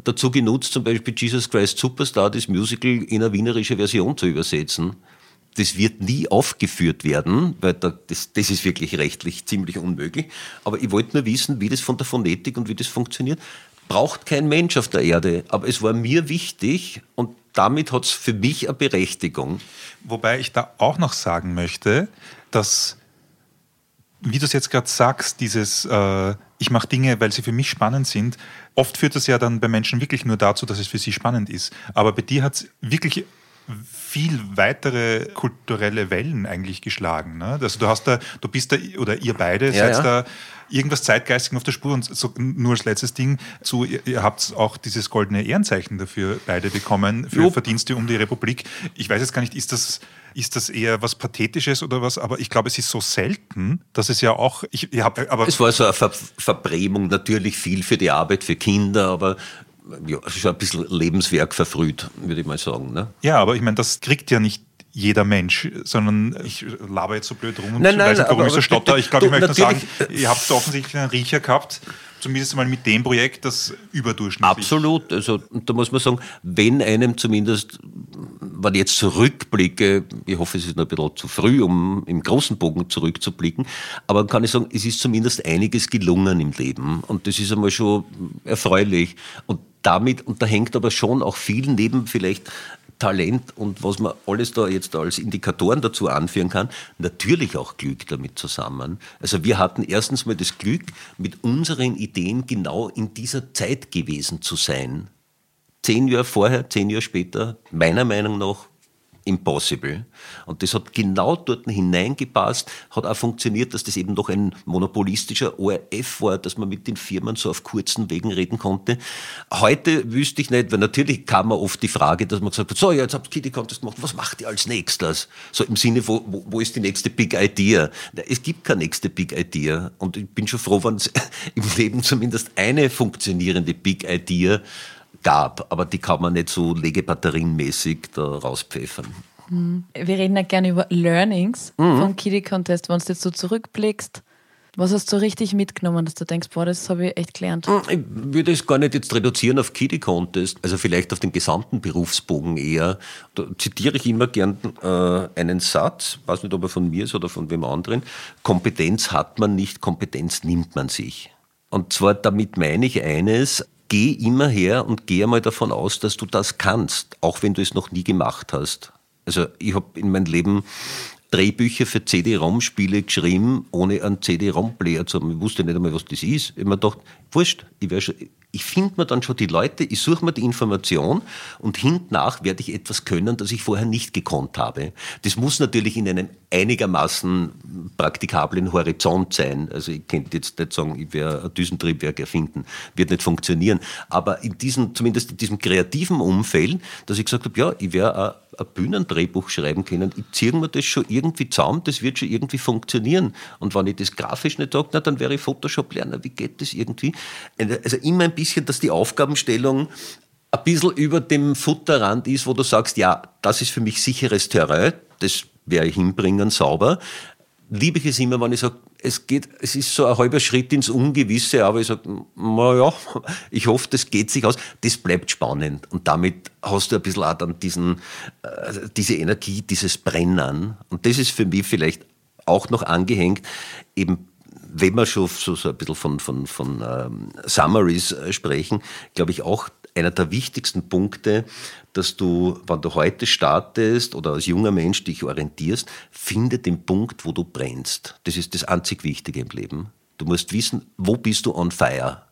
dazu genutzt, zum Beispiel Jesus Christ Superstar, das Musical in eine wienerische Version zu übersetzen. Das wird nie aufgeführt werden, weil da, das, das ist wirklich rechtlich ziemlich unmöglich. Aber ich wollte nur wissen, wie das von der Phonetik und wie das funktioniert. Braucht kein Mensch auf der Erde, aber es war mir wichtig und damit hat es für mich eine Berechtigung. Wobei ich da auch noch sagen möchte, dass, wie du es jetzt gerade sagst, dieses äh, ich mache Dinge, weil sie für mich spannend sind, oft führt das ja dann bei Menschen wirklich nur dazu, dass es für sie spannend ist. Aber bei dir hat es wirklich viel weitere kulturelle Wellen eigentlich geschlagen. Ne? Also du hast da, du bist da, oder ihr beide Ja, seid ja. da irgendwas Zeitgeistigen auf der Spur und so, nur als letztes Ding zu, ihr, ihr habt auch dieses goldene Ehrenzeichen dafür beide bekommen, für Lob. Verdienste um die Republik. Ich weiß jetzt gar nicht, ist das, ist das eher was Pathetisches oder was, aber ich glaube, es ist so selten, dass es ja auch, ich, ihr habt, aber Es war so eine Ver Verbrämung, natürlich viel für die Arbeit, für Kinder, aber ja, schon ein bisschen Lebenswerk verfrüht, würde ich mal sagen. Ne? ja, aber ich meine, das kriegt ja nicht jeder Mensch, sondern ich laber jetzt so blöd rum und Nein, nein, weiß nicht, warum ich so stotter. Ich glaube, ich möchte nur sagen, ihr habt offensichtlich einen Riecher gehabt zumindest mal mit dem Projekt das überdurchschnittlich. Absolut. Also da muss man sagen, wenn einem zumindest, wenn ich jetzt zurückblicke, ich hoffe, es ist noch ein bisschen zu früh, um im großen Bogen zurückzublicken, aber kann ich sagen, es ist zumindest einiges gelungen im Leben und das ist einmal schon erfreulich. Und damit, und da hängt aber schon auch viel neben vielleicht Talent und was man alles da jetzt als Indikatoren dazu anführen kann, natürlich auch Glück damit zusammen. Also wir hatten erstens mal das Glück, mit unseren Ideen genau in dieser Zeit gewesen zu sein. Zehn Jahre vorher, zehn Jahre später, meiner Meinung nach, impossible. Und das hat genau dort hineingepasst, hat auch funktioniert, dass das eben doch ein monopolistischer ORF war, dass man mit den Firmen so auf kurzen Wegen reden konnte. Heute wüsste ich nicht, weil natürlich kam mir oft die Frage, dass man gesagt hat, so, ja, jetzt habt ihr Kitty Contest gemacht, was macht ihr als nächstes? So im Sinne, wo, wo, wo ist die nächste Big Idea? Es gibt keine nächste Big Idea. Und ich bin schon froh, wenn es im Leben zumindest eine funktionierende Big Idea gab, aber die kann man nicht so legebatterienmäßig da rauspfeffern. Mhm. Wir reden ja gerne über Learnings mhm. vom Kitty Contest. Wenn du jetzt so zurückblickst, was hast du richtig mitgenommen, dass du denkst, boah, das habe ich echt gelernt? Hm, ich würde es gar nicht jetzt reduzieren auf Kitty Contest, also vielleicht auf den gesamten Berufsbogen eher. Da zitiere ich immer gern äh, einen Satz, weiß nicht, ob er von mir ist oder von wem anderen. Kompetenz hat man nicht, Kompetenz nimmt man sich. Und zwar damit meine ich eines, geh immer her und geh einmal davon aus, dass du das kannst, auch wenn du es noch nie gemacht hast. Also ich habe in meinem Leben Drehbücher für CD-ROM-Spiele geschrieben, ohne einen CD-ROM-Player zu haben. Ich wusste nicht einmal, was das ist. Ich habe mir gedacht, wurscht, ich, schon, ich finde mir dann schon die Leute, ich suche mir die Information und hintnach werde ich etwas können, das ich vorher nicht gekonnt habe. Das muss natürlich in einem einigermaßen praktikablen Horizont sein. Also ich könnte jetzt nicht sagen, ich werde ein Düsentriebwerk erfinden. Wird nicht funktionieren. Aber in diesem, zumindest in diesem kreativen Umfeld, dass ich gesagt habe, ja, ich werde ein Bühnendrehbuch schreiben können. Ich ziehe mir das schon irgendwie zusammen, das wird schon irgendwie funktionieren. Und wenn ich das grafisch nicht sage, dann wäre ich Photoshop-Lerner. Wie geht das irgendwie? Also immer ein bisschen, dass die Aufgabenstellung ein bisschen über dem Futterrand ist, wo du sagst, ja, das ist für mich sicheres Terrain, das werde ich hinbringen, sauber. Liebe ich es immer, wenn ich sage, es geht, es ist so ein halber Schritt ins Ungewisse, aber ich sage, naja, ich hoffe, das geht sich aus. Das bleibt spannend. Und damit hast du ein bisschen auch dann diesen, äh, diese Energie, dieses Brennen. Und das ist für mich vielleicht auch noch angehängt, eben wenn wir schon so, so ein bisschen von, von, von ähm, Summaries äh, sprechen, glaube ich auch einer der wichtigsten Punkte, dass du, wenn du heute startest oder als junger Mensch dich orientierst, finde den Punkt, wo du brennst. Das ist das einzig Wichtige im Leben. Du musst wissen, wo bist du on fire.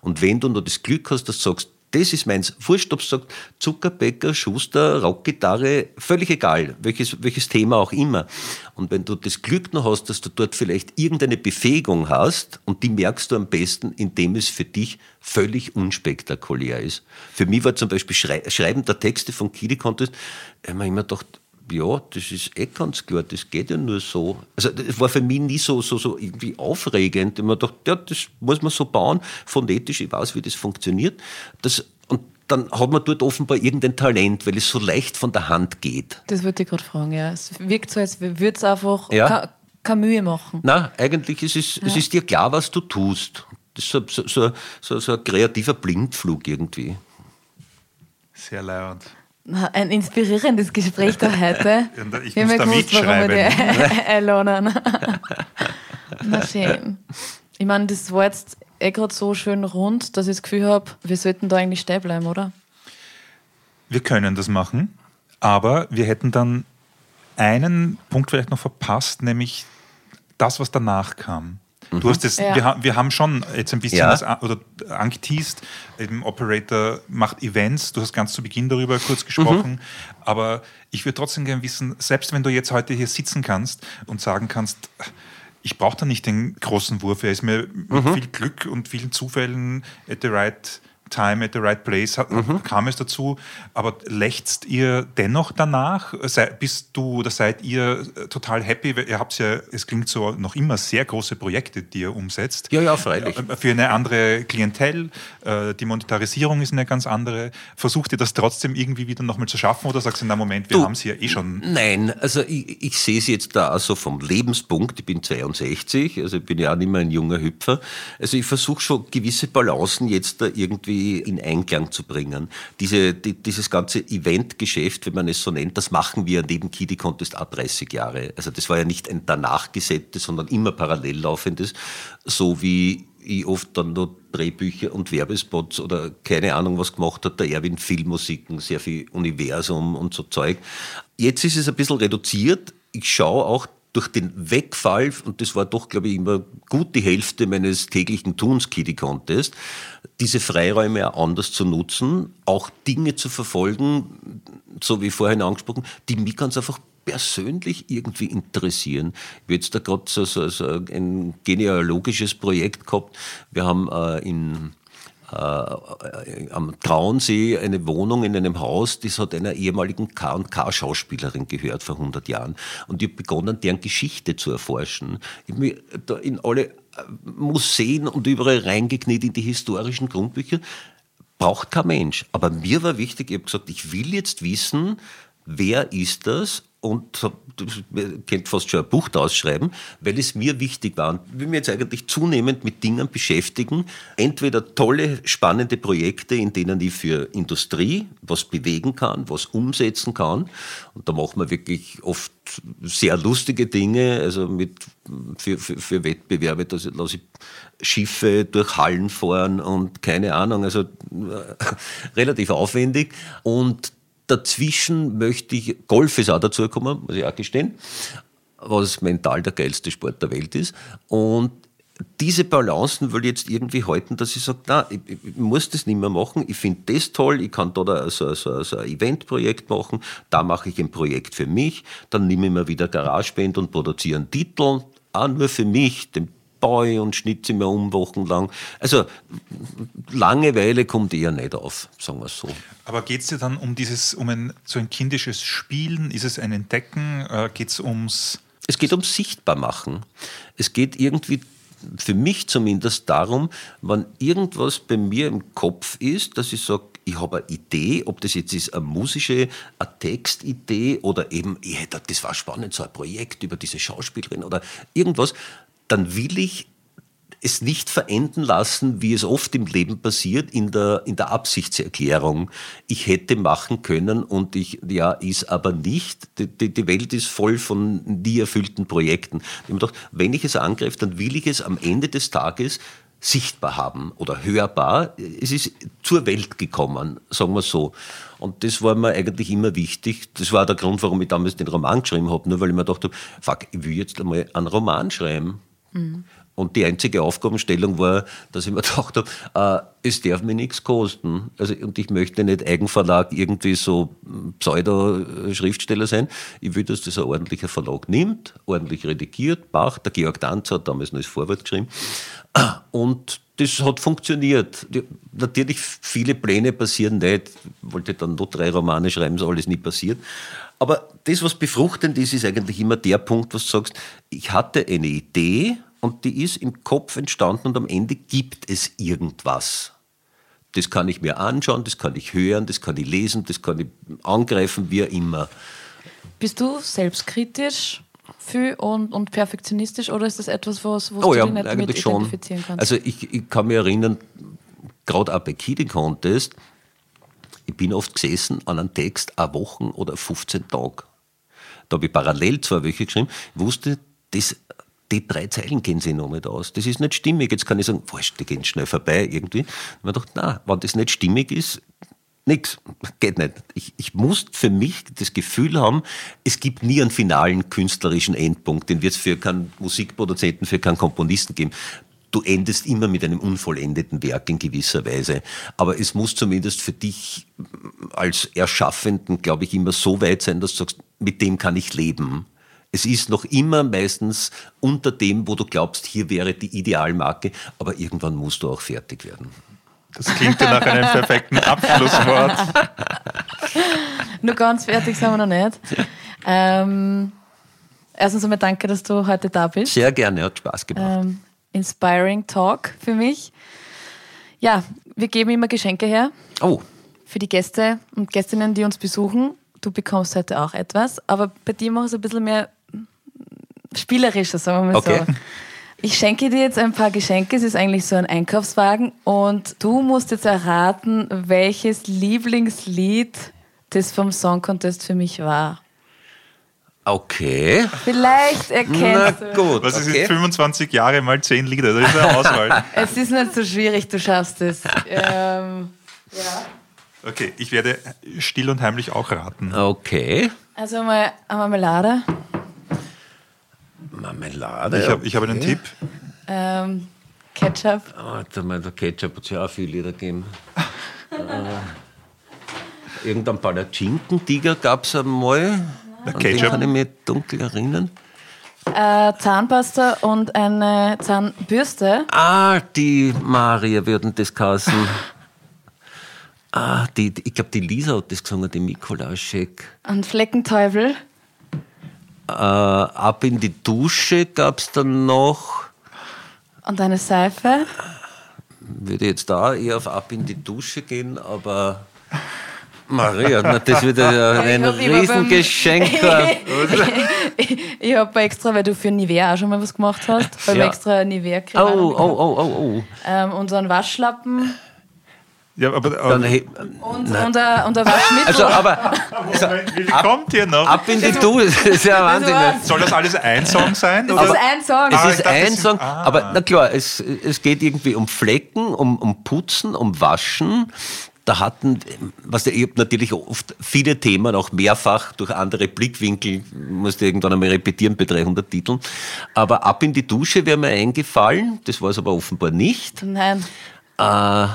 Und wenn du nur das Glück hast, dass du sagst, das ist meins. Wurscht, ob es sagt Zuckerbäcker, Schuster, Rockgitarre, völlig egal, welches, welches Thema auch immer. Und wenn du das Glück noch hast, dass du dort vielleicht irgendeine Befähigung hast und die merkst du am besten, indem es für dich völlig unspektakulär ist. Für mich war zum Beispiel Schrei Schreiben der Texte von Kili Contest, ich habe mir immer gedacht, ja, das ist eh ganz klar, das geht ja nur so. Also das war für mich nie so, so, so irgendwie aufregend. Ich mir dachte, ja, das muss man so bauen, phonetisch, ich weiß, wie das funktioniert. Das, und dann hat man dort offenbar irgendein Talent, weil es so leicht von der Hand geht. Das würde ich gerade fragen, ja. Es wirkt so, als würde es einfach ja. keine, Mühe machen. Nein, eigentlich ist es, ja. es ist dir klar, was du tust. Das ist so, so, so, so ein kreativer Blindflug irgendwie. Sehr laut. Ein inspirierendes Gespräch da heute. ich muss da mitschreiben. Warum Na schön. Ich meine, das war jetzt eh gerade so schön rund, dass ich das Gefühl habe, wir sollten da eigentlich stehen bleiben, oder? Wir können das machen, aber wir hätten dann einen Punkt vielleicht noch verpasst, nämlich das, was danach kam. Du hast das, ja. wir, wir, haben schon jetzt ein bisschen ja. das oder angeteased. Eben Operator macht Events. Du hast ganz zu Beginn darüber kurz gesprochen. Mhm. Aber ich würde trotzdem gerne wissen, selbst wenn du jetzt heute hier sitzen kannst und sagen kannst, ich brauche da nicht den großen Wurf, er ist mir mit mhm. viel Glück und vielen Zufällen at the right Time at the Right Place mhm. kam es dazu. Aber lächzt ihr dennoch danach? Sei, bist du oder seid ihr total happy? Ihr habt ja, es klingt so, noch immer sehr große Projekte, die ihr umsetzt. Ja, ja, freilich. Äh, für eine andere Klientel. Äh, die Monetarisierung ist eine ganz andere. Versucht ihr das trotzdem irgendwie wieder nochmal zu schaffen oder sagst du, na Moment, wir haben es ja eh schon? Nein, also ich, ich sehe es jetzt da also vom Lebenspunkt. Ich bin 62, also ich bin ja auch nicht mehr ein junger Hüpfer. Also ich versuche schon gewisse Balancen jetzt da irgendwie in Einklang zu bringen. Diese, die, dieses ganze Eventgeschäft, wenn man es so nennt, das machen wir neben Kiddy Contest auch 30 Jahre. Also das war ja nicht ein danach gesetztes, sondern immer parallel laufendes, so wie ich oft dann noch Drehbücher und Werbespots oder keine Ahnung was gemacht hat, der Erwin Filmmusiken, sehr viel Universum und so Zeug. Jetzt ist es ein bisschen reduziert. Ich schaue auch durch den Wegfall, und das war doch, glaube ich, immer gut die Hälfte meines täglichen Tuns, Kitty Contest, diese Freiräume auch anders zu nutzen, auch Dinge zu verfolgen, so wie vorhin angesprochen, die mich ganz einfach persönlich irgendwie interessieren. Ich habe jetzt da gerade so, so, so, ein genealogisches Projekt gehabt. Wir haben äh, in äh, am Traunsee eine Wohnung in einem Haus, das hat einer ehemaligen K&K-Schauspielerin gehört vor 100 Jahren. Und ich habe begonnen, deren Geschichte zu erforschen. Ich habe mich da in alle äh, Museen und überall reingekniet in die historischen Grundbücher. Braucht kein Mensch. Aber mir war wichtig, ich habe gesagt, ich will jetzt wissen, wer ist das und kennt fast schon ein Buch daraus schreiben, weil es mir wichtig war. Und will mich jetzt eigentlich zunehmend mit Dingen beschäftigen. Entweder tolle, spannende Projekte, in denen ich für Industrie was bewegen kann, was umsetzen kann. Und da machen wir wirklich oft sehr lustige Dinge, also mit, für, für, für Wettbewerbe, da lasse ich Schiffe durch Hallen fahren und keine Ahnung, also äh, relativ aufwendig. Und Dazwischen möchte ich, Golf ist auch dazugekommen, muss ich auch gestehen, was mental der geilste Sport der Welt ist. Und diese Balancen will ich jetzt irgendwie halten, dass ich sage, na, ich, ich, muss das nicht mehr machen, ich finde das toll, ich kann da so, so, so ein Eventprojekt machen, da mache ich ein Projekt für mich, dann nehme ich mir wieder GarageBand und produziere einen Titel, auch nur für mich, den baue und schnitze mir um wochenlang. Also Langeweile kommt eher nicht auf, sagen wir es so. Aber geht es dir dann um dieses, um ein so ein kindisches Spielen? Ist es ein Entdecken? Äh, geht es ums. Es geht ums Sichtbarmachen. Es geht irgendwie für mich zumindest darum, wenn irgendwas bei mir im Kopf ist, dass ich sage, ich habe eine Idee, ob das jetzt ist eine musische, eine Textidee oder eben, ich hätte, das war spannend, so ein Projekt über diese Schauspielerin oder irgendwas, dann will ich es nicht verenden lassen, wie es oft im Leben passiert, in der, in der Absichtserklärung. Ich hätte machen können und ich, ja, ist aber nicht. Die, die Welt ist voll von nie erfüllten Projekten. Ich habe gedacht, wenn ich es angreife, dann will ich es am Ende des Tages sichtbar haben oder hörbar. Es ist zur Welt gekommen, sagen wir so. Und das war mir eigentlich immer wichtig. Das war der Grund, warum ich damals den Roman geschrieben habe. Nur weil ich mir gedacht habe, fuck, ich will jetzt einmal einen Roman schreiben. Und die einzige Aufgabenstellung war, dass ich mir gedacht habe, äh, es darf mir nichts kosten. Also, und ich möchte nicht Eigenverlag irgendwie so Pseudo-Schriftsteller sein. Ich will, dass das ein ordentlicher Verlag nimmt, ordentlich redigiert, macht. Der Georg Danz hat damals noch das Vorwort geschrieben. Und das hat funktioniert. Natürlich, viele Pläne passieren nicht. Ich wollte dann noch drei Romane schreiben, so alles nie passiert. Aber das, was befruchtend ist, ist eigentlich immer der Punkt, was du sagst, ich hatte eine Idee und die ist im Kopf entstanden und am Ende gibt es irgendwas. Das kann ich mir anschauen, das kann ich hören, das kann ich lesen, das kann ich angreifen, wie immer. Bist du selbstkritisch viel und, und perfektionistisch oder ist das etwas, was, was oh, du ja, nicht mit identifizieren kannst? Also ich, ich kann mich erinnern, gerade auch bei Kidding Contest, ich bin oft gesessen an einem Text eine Woche oder 15 Tage. Da habe ich parallel zwei Wöcher geschrieben, wusste, das, die drei Zeilen gehen sich noch nicht aus. Das ist nicht stimmig. Jetzt kann ich sagen, wurscht, die gehen schnell vorbei irgendwie. Und man dachte, na, wenn das nicht stimmig ist, nichts, geht nicht. Ich, ich muss für mich das Gefühl haben, es gibt nie einen finalen künstlerischen Endpunkt. Den wird es für keinen Musikproduzenten, für keinen Komponisten geben du endest immer mit einem unvollendeten Werk in gewisser Weise. Aber es muss zumindest für dich als Erschaffenden, glaube ich, immer so weit sein, dass du sagst, mit dem kann ich leben. Es ist noch immer meistens unter dem, wo du glaubst, hier wäre die Idealmarke, aber irgendwann musst du auch fertig werden. Das klingt ja nach einem perfekten Abschlusswort. Nur ganz fertig sind wir noch nicht. Ähm, erstens einmal danke, dass du heute da bist. Sehr gerne, hat Spaß gemacht. Ähm, inspiring Talk für mich. Ja, wir geben immer Geschenke her Oh, für die Gäste und Gästinnen, die uns besuchen. Du bekommst heute auch etwas, aber bei dir mache ich es ein bisschen mehr spielerischer, sagen wir mal Okay. so. Ich schenke dir jetzt ein paar Geschenke. Es ist eigentlich so ein Einkaufswagen und du musst jetzt erraten, welches Lieblingslied das vom Song Contest für mich war. okay. Vielleicht Na erkennst du. gut. Was ist okay. jetzt 25 Jahre mal 10 Lieder? Das ist eine Auswahl. Es ist nicht so schwierig, du schaffst es. Ähm, Okay, ich werde still und heimlich auch raten. Okay. also mal eine Marmelade, Marmelade. Ich habe ich hab einen okay. Tipp. ähm, Ketchup, Warte mal, der Ketchup hat es ja auch viele Lieder gegeben. äh, irgendein Palatschinken-Tiger gab es einmal. An den Ketchup. kann ich mich dunkel erinnern. äh, Zahnpasta und eine Zahnbürste. Ah, die Maria würden das kassen. Ah, die, die, ich glaube, die Lisa hat das gesungen, die Mikolaschek. Und Fleckenteufel. Äh, ab in die Dusche gab es dann noch, Und eine Seife. würde jetzt da eher auf ab in die Dusche gehen, aber Maria, na, das wird ja ein hab Riesengeschenk. ich ich habe extra, weil du für Nivea auch schon mal was gemacht hast, habe Ja. ich extra Nivea-Creme. Oh, oh, oh, oh, oh. Ähm, einen Waschlappen Ja, aber, Dann, aber he- und, und, ein, und ein Waschmittel. also, aber wie viel kommt hier noch? ab in die Dusche, das ist ja Wahnsinn. war's. Soll das alles ein Song sein? das Oder? ist ein Song. Es Ah, ist dachte, ein Song, ah. aber na klar, es, es geht irgendwie um Flecken, um, um Putzen, um Waschen. Da hatten, was der, ich habe natürlich oft viele Themen auch mehrfach durch andere Blickwinkel, musste irgendwann einmal repetieren bei 300 Titeln. Aber ab in die Dusche wäre mir eingefallen, das war es aber offenbar nicht. Nein, Äh,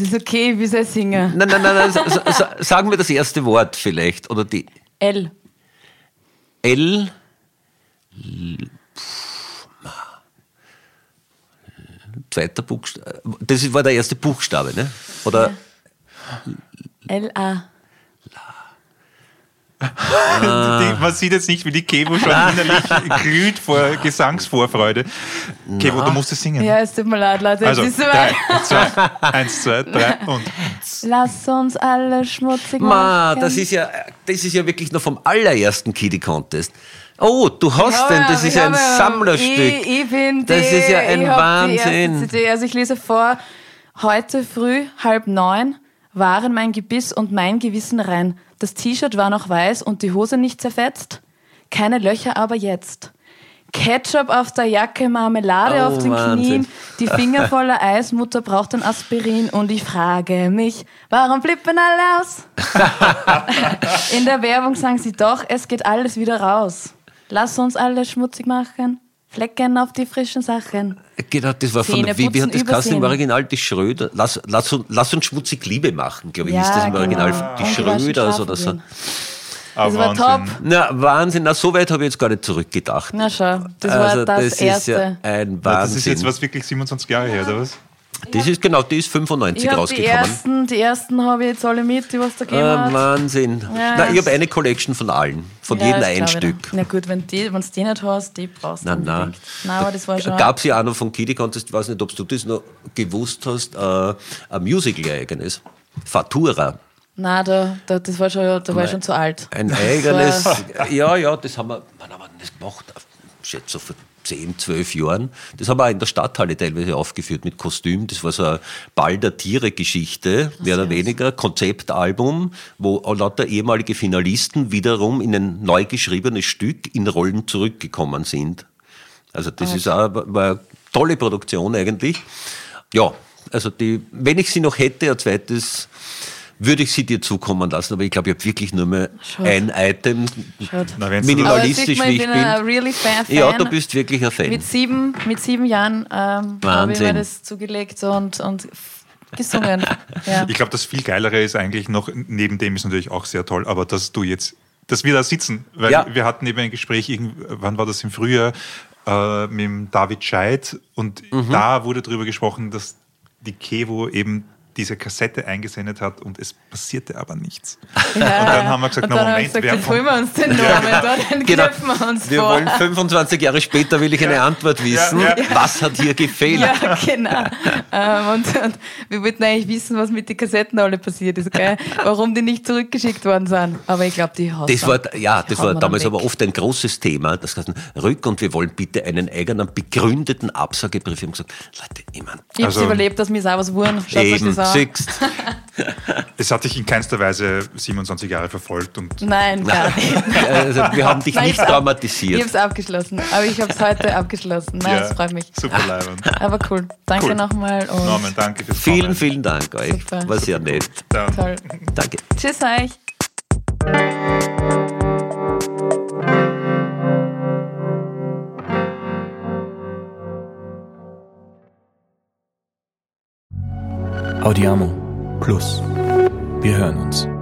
es ist okay, wie soll ich singen? nein, nein, nein, nein sa- sa- sagen wir das erste Wort vielleicht, oder die L. L. Zweiter Buchstabe. Das war der erste Buchstabe, ne? Oder? L-A. Die, man sieht jetzt nicht, wie die Kevo schon innerlich glüht vor Gesangsvorfreude. Kevo, du musst es singen. Ja, es tut mir leid, Leute. Also, drei, zwei, eins, zwei, drei und. Lass uns alle schmutzig Ma, machen. das ist ja, das ist ja wirklich noch vom allerersten Kiddie Contest. Oh, du hast den, das ist ja ein Sammlerstück. Ich, ich bin Das die, ist ja ein Wahnsinn. CD. Also ich lese vor, heute früh, halb neun, waren mein Gebiss und mein Gewissen rein. Das T-Shirt war noch weiß und die Hose nicht zerfetzt. Keine Löcher aber jetzt. Ketchup auf der Jacke, Marmelade Oh, auf den Wahnsinn. Knien, die Finger voller Eis, Mutter braucht ein Aspirin und ich frage mich, warum flippen alle aus? In der Werbung sagen sie doch, es geht alles wieder raus. Lass uns alle schmutzig machen, Flecken auf die frischen Sachen. Genau, das war von, wie, wie hat das Kasten im. Original? Die Schröder. Lass, lass, uns- lass uns schmutzig Liebe machen, glaube ich, Ja, ist das im Original. genau. Die Und die waschen Schröders oder so. Ah, Das war Wahnsinn. top. Na, Wahnsinn, na, so weit habe ich jetzt gar nicht zurückgedacht. Na schau, das also, war das, das erste. ist ja ein Ja, Wahnsinn. Das ist jetzt was wirklich 27 Jahre her, oder was? Das ist genau, die ist 95 ich habe die rausgekommen. ersten, die ersten habe ich jetzt alle mit, die was da gegeben Ah, hat. Wahnsinn. Ja, Na, ich habe eine Collection von allen, von Ja, jedem ein Stück. Na gut, wenn du die, die nicht hast, die brauchst du Nein, nein. Nein, aber das war schon... Gab es ja auch noch von Kiddie Contest, ich weiß nicht, ob du das noch gewusst hast, äh, ein Musical ein eigenes. Fatura. Nein, da, da, das war schon, da war ich schon zu alt. Ein eigenes, ja, ja, das haben wir, wann haben wir das gemacht? Ich schätze so 10, 12 Jahren. Das haben wir auch in der Stadthalle teilweise aufgeführt mit Kostüm. Das war so eine Ball der Tiere-Geschichte, mehr oder weniger, Konzeptalbum, wo lauter ehemalige Finalisten wiederum in ein neu geschriebenes Stück in Rollen zurückgekommen sind. Also das ist auch war eine tolle Produktion eigentlich. Ja, also die, wenn ich sie noch hätte, ein zweites, würde ich sie dir zukommen lassen, aber ich glaube, ich habe wirklich nur mehr Schade. ein Item, Aber minimalistisch man, wie ich ich bin ein really Fan. Ja, du bist wirklich ein Fan. Mit sieben, mit sieben Jahren ähm, habe ich mir das zugelegt und, und gesungen. Ja. Ich glaube, das viel Geilere ist eigentlich noch, neben dem ist natürlich auch sehr toll, aber dass du jetzt, dass wir da sitzen, weil Ja. wir hatten eben ein Gespräch, wann war das im Frühjahr, äh, mit dem David Scheid und Mhm. da wurde darüber gesprochen, dass die Kevo eben diese Kassette eingesendet hat und es passierte aber nichts. Ja, und dann haben wir gesagt, und na dann Moment, haben wir gesagt, wer jetzt von- holen wir uns den Namen, dann Genau. wir uns Wir vor. wollen 25 Jahre später will ich eine Antwort wissen. Ja, ja. Was hat hier gefehlt? Ja, genau. ähm, und, und wir wollten eigentlich wissen, was mit den Kassetten alle passiert ist, gell? warum die nicht zurückgeschickt worden sind. Aber ich glaube, die hat Das war, ja, das war damals aber oft ein großes Thema. Das heißt, rück und wir wollen bitte einen eigenen begründeten Absagebrief. Wir haben gesagt, Leute, ich meine, Ich Also- überlebt, dass mir auch was wurden. Schaut euch eben, das an. Siehst, Es hat dich in keinster Weise 27 Jahre verfolgt und Nein, gar nicht. also wir haben dich Nein, nicht ich hab's ab- Ich traumatisiert. habe es abgeschlossen, aber ich habe es heute abgeschlossen. Nein, das freut mich. Super leibend. Aber cool. Danke Cool. nochmal und Norman, danke fürs Vielen, Kommen. vielen Dank euch. Super. War sehr nett. Dann toll. Danke. Tschüss euch. Audiamo Plus. Wir hören uns.